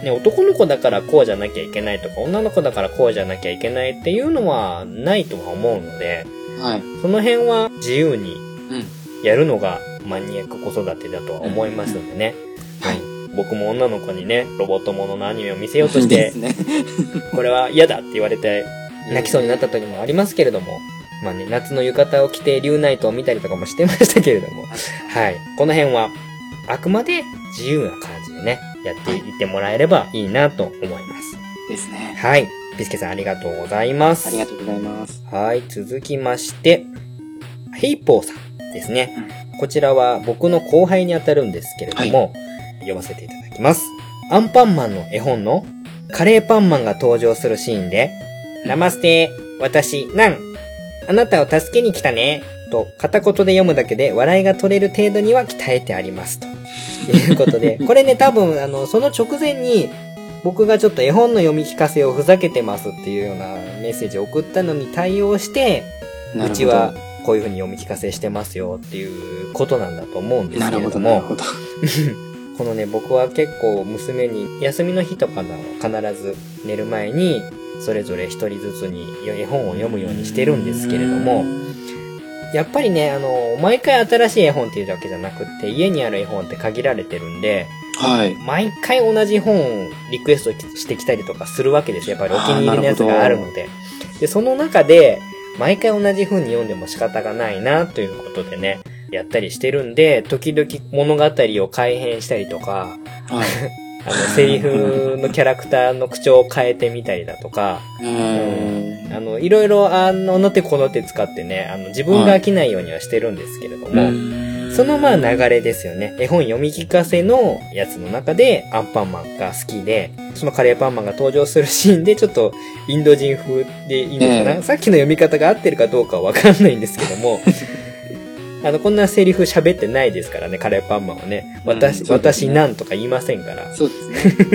ね、男の子だからこうじゃなきゃいけないとか、女の子だからこうじゃなきゃいけないっていうのはないとは思うので、はい。その辺は自由にうん。やるのがマニアック子育てだとは思いますんでね。はい。僕も女の子にね、ロボットもののアニメを見せようとして ね。これは嫌だって言われて、泣きそうになった時もありますけれども、まあね、夏の浴衣を着てリュウナイトを見たりとかもしてましたけれども、はい。この辺は、あくまで自由な感じでね、やっていってもらえればいいなと思います。ですね。はい。ビスケさんありがとうございます。ありがとうございます。はい。続きまして、ヘイポーさんですね。こちらは僕の後輩にあたるんですけれども、読ませていただきます。アンパンマンの絵本のカレーパンマンが登場するシーンで、ナマステ私、ナン。あなたを助けに来たね。と、片言で読むだけで笑いが取れる程度には鍛えてあります。ということで、これね、多分、あの、その直前に、僕がちょっと絵本の読み聞かせをふざけてますっていうようなメッセージを送ったのに対応して、なるほどうちはこういう風に読み聞かせしてますよっていうことなんだと思うんですなるほど、けれども、なるほど。このね、僕は結構娘に休みの日とかの必ず寝る前に、それぞれ一人ずつに絵本を読むようにしてるんですけれども、やっぱりね、あの、毎回新しい絵本っていうだけじゃなくって、家にある絵本って限られてるんで、はい。毎回同じ本をリクエストしてきたりとかするわけですよ。やっぱりお気に入りのやつがあるので。で、その中で、毎回同じ風に読んでも仕方がないな、ということでね、やったりしてるんで、時々物語を改変したりとか、はい。あの、セリフのキャラクターの口調を変えてみたりだとか、うーん。あの、いろいろあの、の手この手使ってね、あの、自分が飽きないようにはしてるんですけれども、そのまあ流れですよね。絵本読み聞かせのやつの中でアンパンマンが好きで、そのカレーパンマンが登場するシーンでちょっとインド人風でいいのかな、ええ。さっきの読み方が合ってるかどうかはわかんないんですけども、あの、こんなセリフ喋ってないですからね、カレーパンマンはね。うん私、ね私なんとか言いませんから。そうです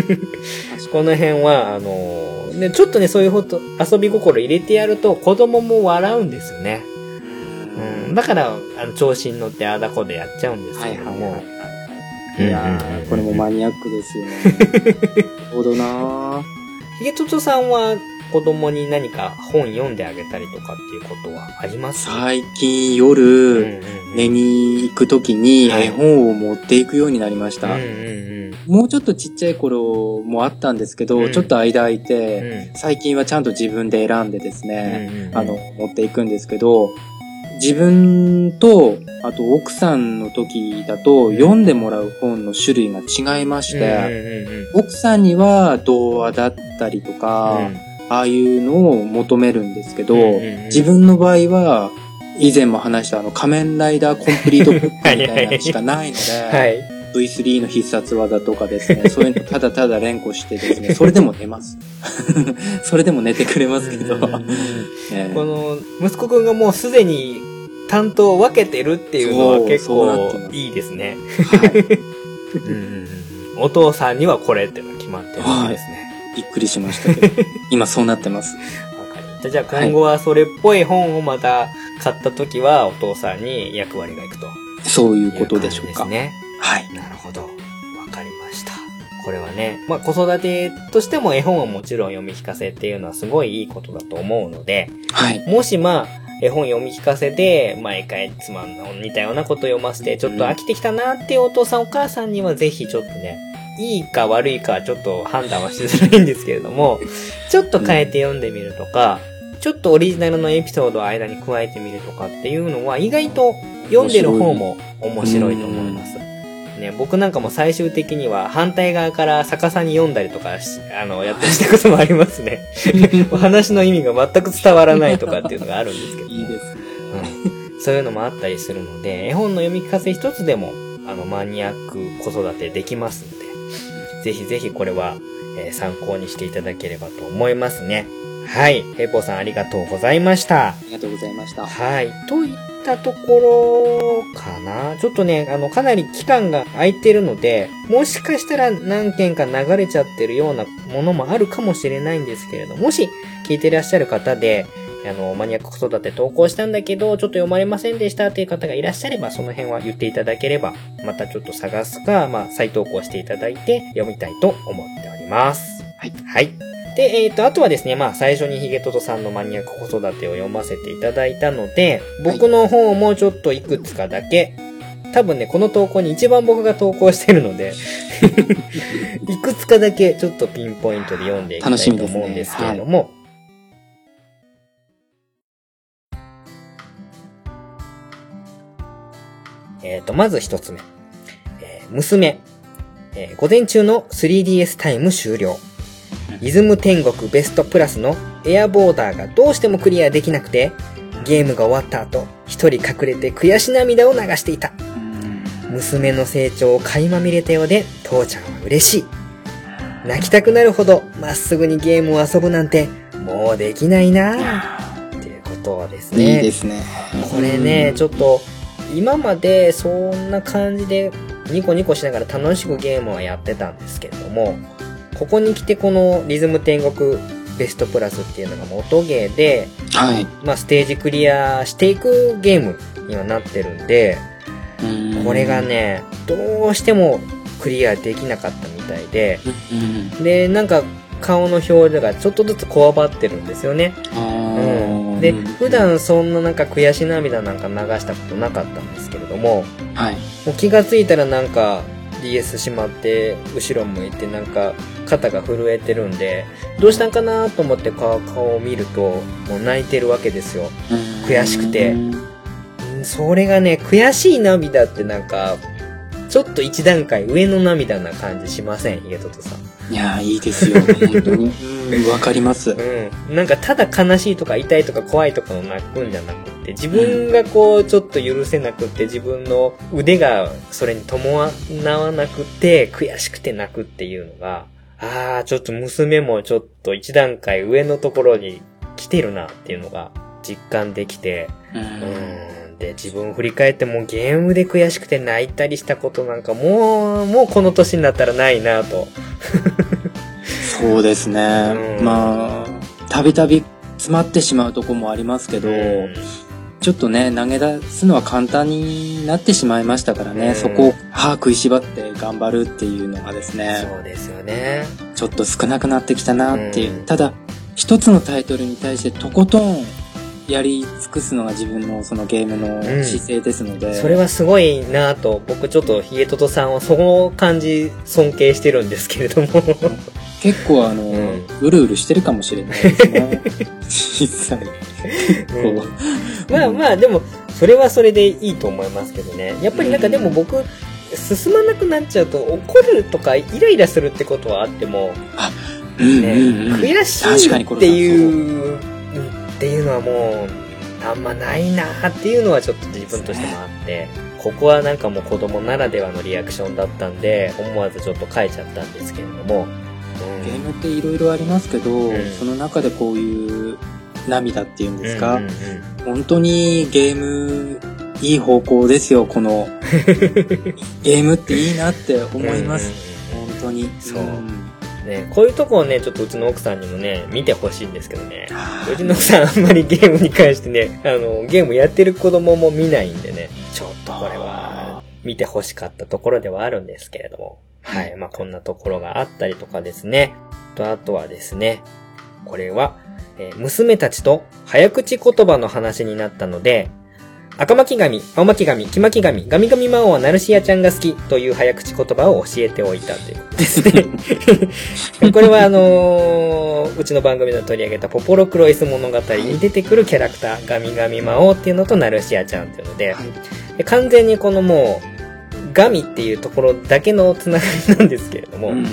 ね。この辺は、あのね、ちょっとね、そういうこと、遊び心入れてやると子供も笑うんですよね。うん。だから、あの、調子に乗ってあだこでやっちゃうんですはいけども。はいはい。うんいやー、これもマニアックですよね。なるほどなーひげととさんは子供に何か本読んであげたりとかっていうことはあります？最近うん夜、うんうん。寝に行くときにはい。絵本を持っていくようになりました。うんうんもうちょっとちっちゃい頃もあったんですけど、うん。ちょっと間空いうん。て、最近はちゃんと自分で選んでですね、うんうんうん。あの、持っていくんですけど、自分と、あと奥さんの時だと、読んでもらう本の種類が違いましうんて、うんうん。奥さんには童話だったりとか、ああいうのを求めるんですけど、自分の場合は、以前も話したあの仮面ライダーコンプリートブックみたいなのしかないので、はい。V3 の必殺技とかですね、そういうのただただ連呼してですね、それでも寝ます。それでも寝てくれますけど。ええこの、息子くんがもうすでに担当を分けてるっていうのは結構いいですね。はい。お父さんにはこれっていうのが決まってるわけですね。びっくりしましたけど、今そうなってます。わかりました。じゃあ今後はそれっぽい本をまた買った時はお父さんに役割がいくとそういういうことでしょうか。ですね。はい。なるほど。わかりました。これはね、まあ子育てとしても絵本はもちろん読み聞かせっていうのはすごいいいことだと思うので、はい。もしまあ、絵本読み聞かせで、毎回つまんの似たようなこと読ませて、ちょっと飽きてきたなっていうお父さんお母さんにはぜひちょっとね、いいか悪いかはちょっと判断はしづらいんですけれども、ちょっと変えて読んでみるとか、ちょっとオリジナルのエピソードを間に加えてみるとかっていうのは意外と読んでる方も面白いと思います。ね、僕なんかも最終的には反対側から逆さに読んだりとかし、あの、やったりしたこともありますね。話の意味が全く伝わらないとかっていうのがあるんですけども。いいですね。うんそういうのもあったりするので、絵本の読み聞かせ一つでも、あの、マニアック子育てできますので、ぜひぜひこれは、えー参考にしていただければと思いますね。はい。ヘイポーさんありがとうございました。ありがとうございました。はい。といったところかな。ちょっとね、あの、かなり期間が空いてるので、もしかしたら何件か流れちゃってるようなものもあるかもしれないんですけれど、もし聞いてらっしゃる方で、あの、マニアック子育て投稿したんだけど、ちょっと読まれませんでしたっていう方がいらっしゃれば、その辺は言っていただければ、またちょっと探すか、まあ、再投稿していただいて読みたいと思っております。はい。はい。で、えっ、と、あとはですね、まあ、最初にヒゲトトさんのマニアック子育てを読ませていただいたので、僕の方もちょっといくつかだけ多分ね、この投稿に一番僕が投稿してるので、いくつかだけちょっとピンポイントで読んでいきたいと思うんですけれども、えっ、と、まず一つ目。えー娘。えー午前中の 3DS タイム終了。リズム天国ベストプラスのエアボーダーがどうしてもクリアできなくて、ゲームが終わった後、一人隠れて悔し涙を流していた。娘の成長を垣間見れたようで、父ちゃんは嬉しい。泣きたくなるほど、まっすぐにゲームを遊ぶなんて、もうできないなぁ。っていうことですね。いいですね。これね、ちょっと、今までそんな感じでニコニコしながら楽しくゲームはやってたんですけれども、ここに来てこのリズム天国ベストプラスっていうのが元ゲーで、はい。まあステージクリアしていくゲームにはなってるんで、うんこれが、ね、どうしてもクリアできなかったみたいで、うん。で、なんか顔の表情がちょっとずつこわばってるんですよね。あうん。ーで、普段そんななんか悔し涙なんか流したことなかったんですけれども、はい。もう気がついたらなんか DS しまって後ろ向いてなんか肩が震えてるんで、どうしたんかなと思って顔顔を見るともう泣いてるわけですよ。悔しくてそれがね、悔しい涙ってなんか、ちょっと一段階上の涙な感じしません家トトさん。いやー、いいですよ。本当に。うん、わかります。うん。なんかただ悲しいとか痛いとか怖いとかの泣くんじゃなくって、自分がこうちょっと許せなくって、自分の腕がそれに伴わなくて、悔しくて泣くっていうのが、ああ、ちょっと娘もちょっと一段階上のところに来てるなっていうのが実感できて、う。うんん。で、自分振り返ってもうゲームで悔しくて泣いたりしたことなんかもう、もうこの年になったらないなと。そうですね。うんまあ、たびたび詰まってしまうとこもありますけど、うんちょっとね、投げ出すのは簡単になってしまいましたからね、うんそこを歯食いしばって頑張るっていうのがですね、そうですよね。ちょっと少なくなってきたなっていう。うんただ、一つのタイトルに対してとことんやり尽くすのが自分のそのゲームの姿勢ですので、それはすごいなぁと、僕ちょっとヒゲトトさんはその感じ尊敬してるんですけれども。結構あの、んうるうるしてるかもしれないですね。実際。うんこまあまあ、でも、それはそれでいいと思いますけどね。やっぱりなんかでも僕、進まなくなっちゃうと怒るとかイライラするってことはあっても、う。うんね、うんうん悔しいっていう、っていうのはもう、あんまないなっていうのはちょっと自分としてもあって、ここはなんかもう子供ならではのリアクションだったんで、思わずちょっと書いちゃったんですけれども、ゲームっていろいろありますけど、ん。その中でこういう涙っていうんですか、うんうんうん。本当にゲームいい方向ですよ、この。ゲームっていいなって思います。本当に。そうんね、こういうとこをね、ちょっとうちの奥さんにもね、見てほしいんですけどね。うちの奥さんあんまりゲームに関してね、あの、ゲームやってる子供も見ないんでね、ちょっとこれは、見てほしかったところではあるんですけれども。はい。まあ、こんなところがあったりとかですね。と、あとはですね、これは、えー娘たちと早口言葉の話になったので、赤巻紙、青巻紙、黄巻紙、ガミガミ魔王はナルシアちゃんが好きという早口言葉を教えておいたということですね。これはあのーうちの番組で取り上げたポポロクロイス物語に出てくるキャラクター、ガミガミ魔王っていうのとナルシアちゃんっていうので、はい完全にこのもう、ガミっていうところだけのつながりなんですけれども、うん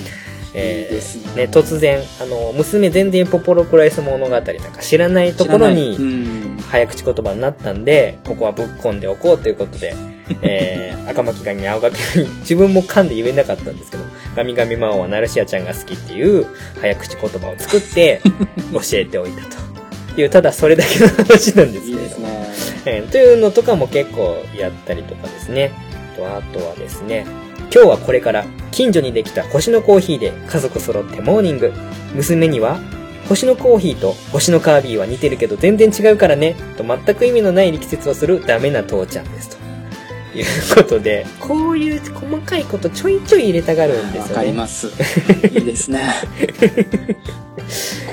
えーねね、突然、あの、娘全然ポポロクライス物語なんか知らないところに、うん早口言葉になったんで、ここはぶっ込んでおこうということで、えー、赤巻紙、青巻紙、自分も噛んで言えなかったんですけど、ガミガミ魔王はナルシアちゃんが好きっていう早口言葉を作って 教えておいたという、ただそれだけの話なんですけれども。いい。えーというのとかも結構やったりとかですね。とあとはですね、今日はこれから近所にできた星のコーヒーで家族揃ってモーニング。娘には、星のコーヒーと星のカービィは似てるけど全然違うからね、と全く意味のない力説をするダメな父ちゃんです。ということで、こういう細かいことちょいちょい入れたがるんですよね。わかります。いいですね。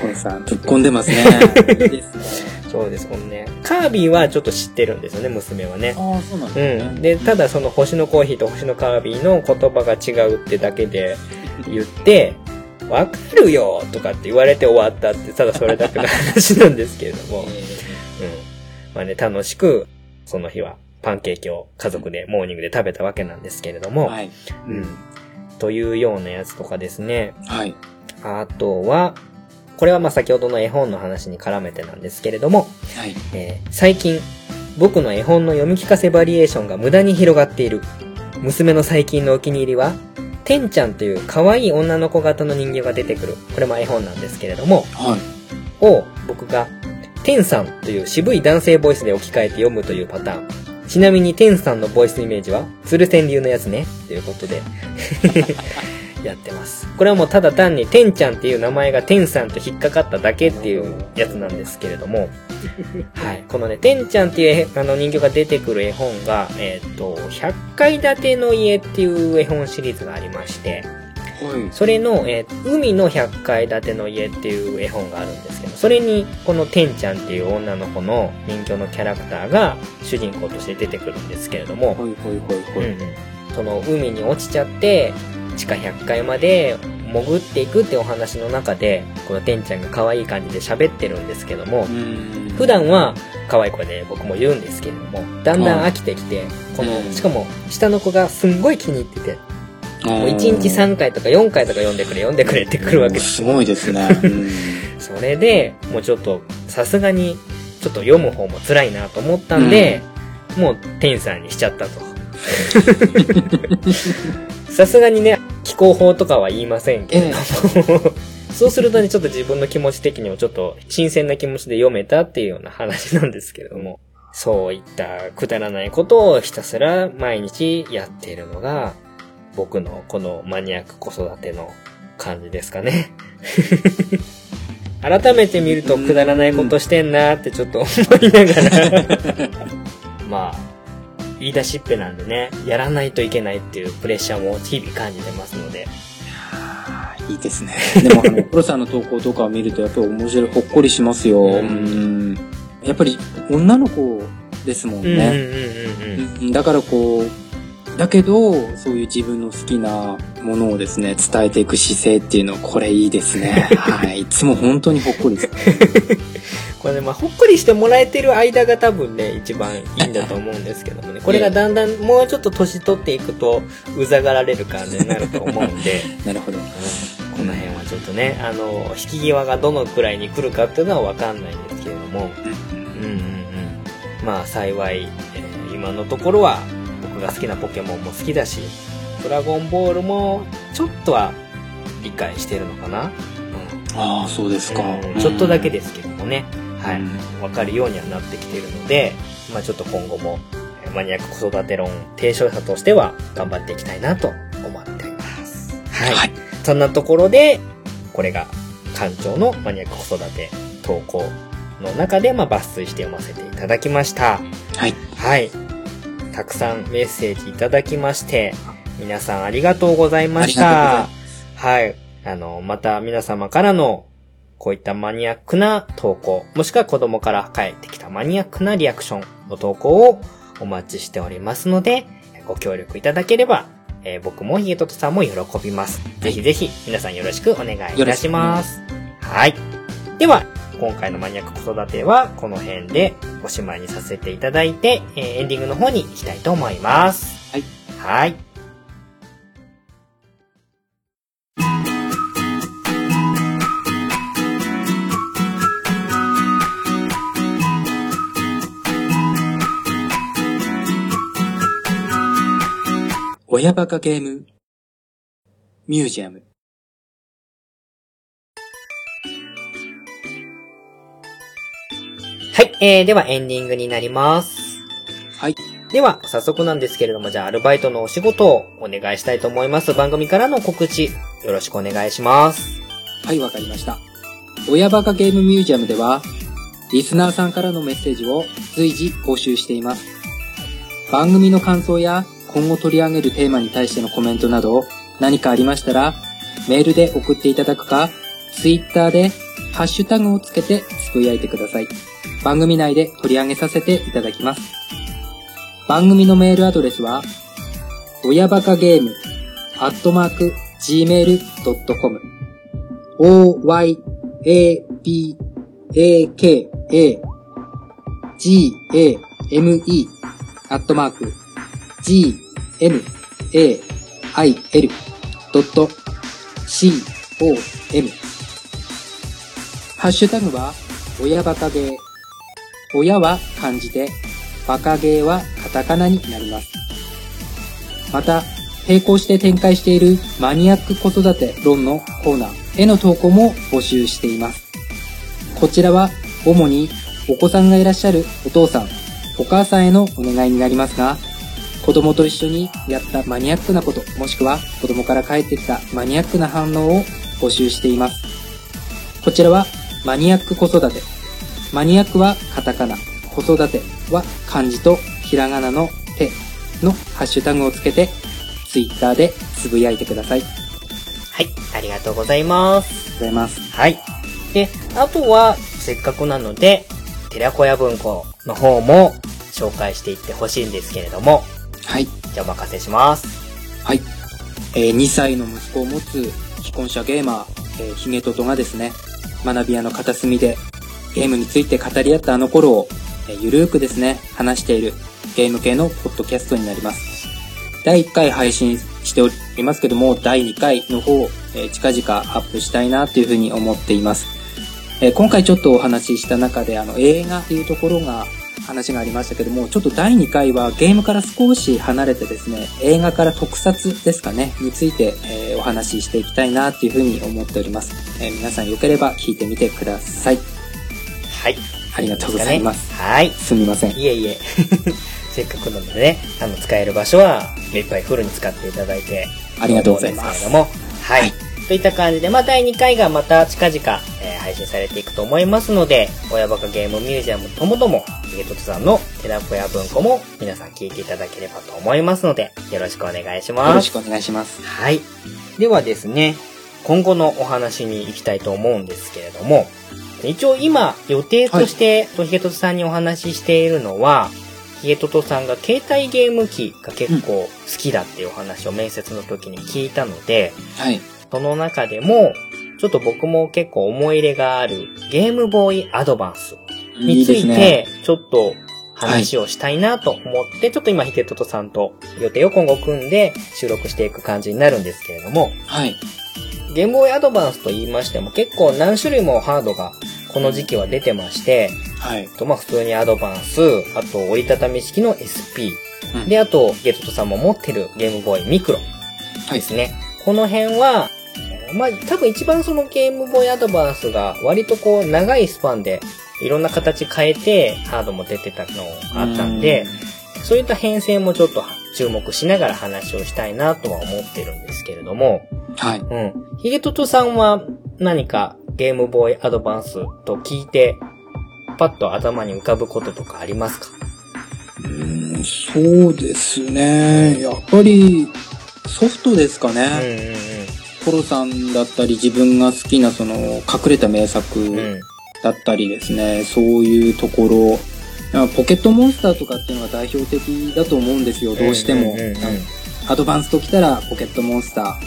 コンさん、ぶっ込んでますね。いいですね。そうです、このね。カービィはちょっと知ってるんですよね、娘はね。ああ、そうなんうですね。ん。で、ただその星のコーヒーと星のカービィの言葉が違うってだけで 言って、わかるよとかって言われて終わったって、ただそれだけの話なんですけれども。うん。まあね、楽しく、その日はパンケーキを家族でモーニングで食べたわけなんですけれども。はい。うん。というようなやつとかですね。はい。あとは、これはまあ先ほどの絵本の話に絡めてなんですけれども、はい。えー最近、僕の絵本の読み聞かせバリエーションが無駄に広がっている。娘の最近のお気に入りは、てんちゃんという可愛い女の子型の人形が出てくる。これも絵本なんですけれども、はい。を僕が、てんさんという渋い男性ボイスで置き換えて読むというパターン。ちなみに、てんさんのボイスイメージは、鶴仙流のやつね。ということで、やってます。これはもうただ単に、てんちゃんっていう名前がてんさんと引っかかっただけっていうやつなんですけれども、はい。このね、てんちゃんっていう絵あの人形が出てくる絵本が、えっ、と、100階建ての家っていう絵本シリーズがありまして、はい。それの、えー海の100階建ての家っていう絵本があるんですけど、それに、このてんちゃんっていう女の子の人形のキャラクターが主人公として出てくるんですけれども、はい、はい、はい、はい。うんうんその海に落ちちゃって、地下100階まで潜っていくってお話の中で、このてんちゃんが可愛い感じで喋ってるんですけども、うん普段は可愛い声で僕も言うんですけれども、だんだん飽きてきて、この、うんしかも下の子がすんごい気に入ってて、もう1日3回とか4回とか読んでくれ読んでくれって来るわけです。すごいですね。うんそれで、もうちょっと、さすがに、ちょっと読む方も辛いなと思ったんで、もう、天さんにしちゃったと。さすがにね、気候法とかは言いませんけれども、そうするとね、ちょっと自分の気持ち的にもちょっと新鮮な気持ちで読めたっていうような話なんですけれども、そういったくだらないことをひたすら毎日やっているのが、僕のこのマニアック子育ての感じですかね。改めて見るとくだらないことしてんなーってちょっと思いながら。まあ、言い出しっぺなんでね、やらないといけないっていうプレッシャーも日々感じてますので。いいですね。でも、あの、プロさんの投稿とかを見ると、やっぱり面白い、ほっこりしますよ。うんうんやっぱり、女の子ですもんね。だからこう、だけど、そういう自分の好きなものをですね、伝えていく姿勢っていうのは、これいいですね。はい。いつも本当にほっこりです。これね、まあ、ほっこりしてもらえてる間が多分ね、一番いいんだと思うんですけどもね。これがだんだんもうちょっと年取っていくと、うざがられる感じになると思うんで、なるほど。この辺はちょっとね、あの、引き際がどのくらいに来るかっていうのはわかんないんですけれども、うんうんうん。まあ幸い、えー今のところは僕が好きなポケモンも好きだし、ドラゴンボールもちょっとは理解してるのかな、うんああ、そうですか。うんちょっとだけですけどもね、はいうん。わかるようにはなってきているので、まあちょっと今後もえーマニアック子育て論提唱者としては頑張っていきたいなと思っています。はい。はい。そんなところで、これが館長のマニアック子育て投稿の中で、まあ、抜粋して読ませていただきました。はい。はい。たくさんメッセージいただきまして、皆さんありがとうございましたいま。はい。あの、また皆様からの、こういったマニアックな投稿、もしくは子供から返ってきたマニアックなリアクションの投稿をお待ちしておりますので、ご協力いただければ、えー僕もヒゲトトさんも喜びます。ぜひぜひ皆さんよろしくお願いいたします。はい。では、今回のマニアック子育てはこの辺でおしまいにさせていただいて、えーエンディングの方に行きたいと思います。はい。はい。親バカゲームミュージアム。はい。えー、ではエンディングになります。はい。では、早速なんですけれども、じゃあ、アルバイトのお仕事をお願いしたいと思います。番組からの告知、よろしくお願いします。はい、わかりました。親バカゲームミュージアムでは、リスナーさんからのメッセージを随時募集しています。番組の感想や今後取り上げるテーマに対してのコメントなど何かありましたら、メールで送っていただくか、ツイッターでハッシュタグをつけてつぶやいてください。番組内で取り上げさせていただきます。番組のメールアドレスは、親バカゲーム、アットマーク、gmail.com、o, y, a, b, a, k, a, g, a, m, e, アットマーク、g, m a i l.com。ハッシュタグは、親バカゲー。親は漢字で、バカゲーはカタカナになります。また、並行して展開しているマニアック子育て論のコーナーへの投稿も募集しています。こちらは主にお子さんがいらっしゃるお父さん、お母さんへのお願いになりますが、子供と一緒にやったマニアックなこと、もしくは子供から帰ってきたマニアックな反応を募集しています。こちらはマニアック子育て。マニアックはカタカナ、子育ては漢字とひらがなの手のハッシュタグをつけて、ツイッターでつぶやいてください。はい、ありがとうございます。がとうございます。はい。で、あとは、せっかくなので、寺子屋文庫の方も紹介していってほしいんですけれども、はい。じゃあお任せします。はい。えー2歳の息子を持つ既婚者ゲーマー、えー、ヒゲトトがですね、学び屋の片隅でゲームについて語り合ったあの頃を、えーゆるーくですね、話しているゲーム系のポッドキャストになります。第1回配信しておりますけども、第2回の方、えー近々アップしたいなというふうに思っています。えー今回ちょっとお話しした中で、あの、映画っていうところが、話がありましたけども、ちょっと第2回はゲームから少し離れてですね、映画から特撮ですかね、について、えーお話ししていきたいなっていうふうに思っております。えー皆さんよければ聞いてみてください。はい。ありがとうございます。はい。すみません。いえいえ。せっかくなのでね、あの、使える場所は、いっぱいフルに使っていただいて、ありがとうございますけれども、はい。はいといった感じで、まあ、第2回がまた近々、えー配信されていくと思いますので、親バカゲームミュージアムともとも、ヒゲトトさんの寺子屋文庫も皆さん聞いていただければと思いますので、よろしくお願いしよます。ろしくお願いします。はい。ではですね、今後のお話に行きたいと思うんですけれども、一応今予定として、ヒゲトトさんにお話ししているのは、ヒゲトトさんが携帯ゲーム機が結構好きだっていうお話を面接の時に聞いたので、はい。その中でも、ちょっと僕も結構思い入れがあるゲームボーイアドバンスについて、ちょっと話をしたいなと思って、ちょっと今ヒゲトトさんと予定を今後組んで収録していく感じになるんですけれども、はい。ゲームボーイアドバンスと言いましても結構何種類もハードがこの時期は出てまして、はい。とまあ普通にアドバンス、あと折りたたみ式の SP、うんで、あとゲトトさんも持ってるゲームボーイミクロはい。ですね。この辺は、まあ多分一番そのゲームボーイアドバンスが割とこう長いスパンでいろんな形変えてハードも出てたのがあったんで、そういった編成もちょっと注目しながら話をしたいなとは思ってるんですけれども、はい。うん。ヒゲトトさんは何かゲームボーイアドバンスと聞いて、パッと頭に浮かぶこととかありますか？うーんそうですね。やっぱり、ソフトですかうんね。コロさんだったり自分が好きなその隠れた名作うんうん。うん。だったりですね、そういうところ、やポケットモンスターとかっていうのが代表的だと思うんですよ、どうしても。うんうんうんうんアドバンスときたらポケットモンスターっ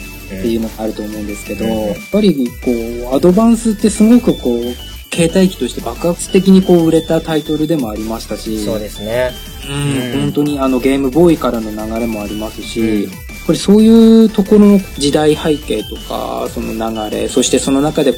ていうのがあると思うんですけど、うんやっぱりこう、アドバンスってすごくこう、携帯機として爆発的にこう売れたタイトルでもありましたし、そうですね。うんうん本当にあのゲームボーイからの流れもありますし、ぱりそういうところの時代背景とか、その流れ、そしてその中で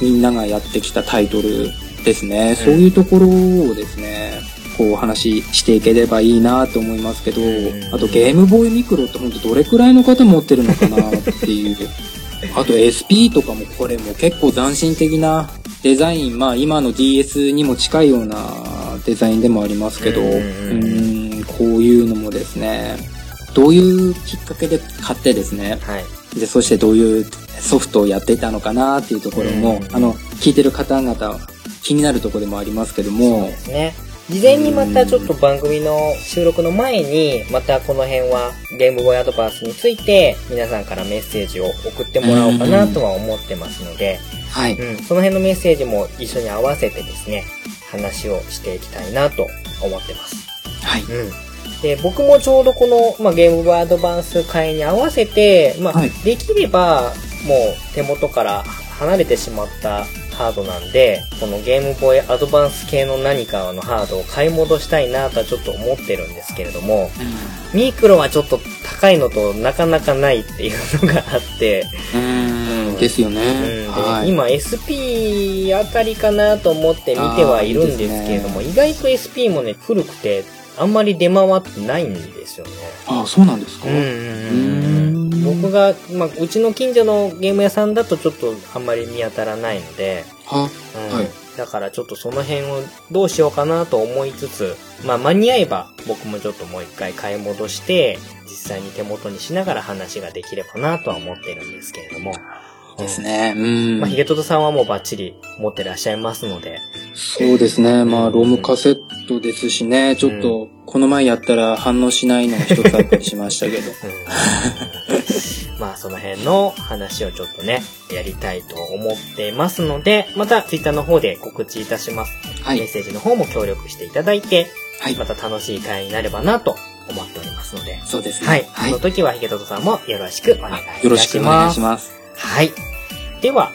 みんながやってきたタイトルですね、そういうところをですね、こうお話ししていければいいなと思いますけど、うん。あとゲームボーイミクロって本当どれくらいの方持ってるのかなっていう。あと SP とかもこれも結構斬新的なデザイン、まあ今の DS にも近いようなデザインでもありますけど、うん、こういうのもですね、どういうきっかけで買ってですね、はい。で、そしてどういうソフトをやっていたのかなっていうところも、うんあの、聞いてる方々気になるところでもありますけどもで、すね。事前にまたちょっと番組の収録の前に、またこの辺はゲームボーイアドバンスについて皆さんからメッセージを送ってもらおうかなとは思ってますので、はい。うん、その辺のメッセージも一緒に合わせてですね、話をしていきたいなと思ってます。はい。うん。で、僕もちょうどこの、まあ、ゲームボーイアドバンス会に合わせて、まあ、はいできれば、もう手元から離れてしまったハードなんで、このゲームボーイアドバンス系の何かのハードを買い戻したいなとはちょっと思ってるんですけれども、ミクロはちょっと高いのとなかなかないっていうのがあって、うん。ですようんね。ではい。今 SP あたりかなと思って見てはいるんですけれども、あ意外と SP もね、古くて、あんまり出回ってないんですよね。あ、そうなんですか？うんうんうんうん僕が、まあ、うちの近所のゲーム屋さんだとちょっとあんまり見当たらないので、は、うんはいだからちょっとその辺をどうしようかなと思いつつ、まあ間に合えば僕もちょっともう一回買い戻して、実際に手元にしながら話ができればなとは思ってるんですけれども。ですね。うん。まあ、ヒゲトトさんはもうバッチリ持ってらっしゃいますので。そうですね。まあ、ロムカセットですしね。ちょっと、この前やったら反応しないのが一つあったりしましたけど。うん まあその辺の話をちょっとね、やりたいと思ってますので、またツイッターの方で告知いたします。はい。メッセージの方も協力していただいて、はいま。た楽しい会になればなと思っておりますので。そうですね。はい。はいその。時はヒゲトトさんもよろしくお願いいたします。よろしくお願いします。はい。では、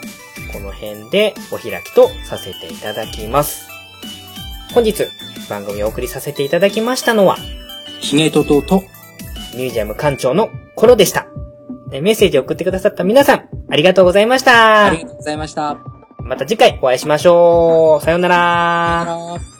この辺でお開きとさせていただきます。本日、番組をお送りさせていただきましたのは、ヒゲトトと、ミュージアム館長のコロでした。えメッセージを送ってくださった皆さん、ありがとうございましたあり。がとうございました。また次回お会いしましょう。さようなら。さよなら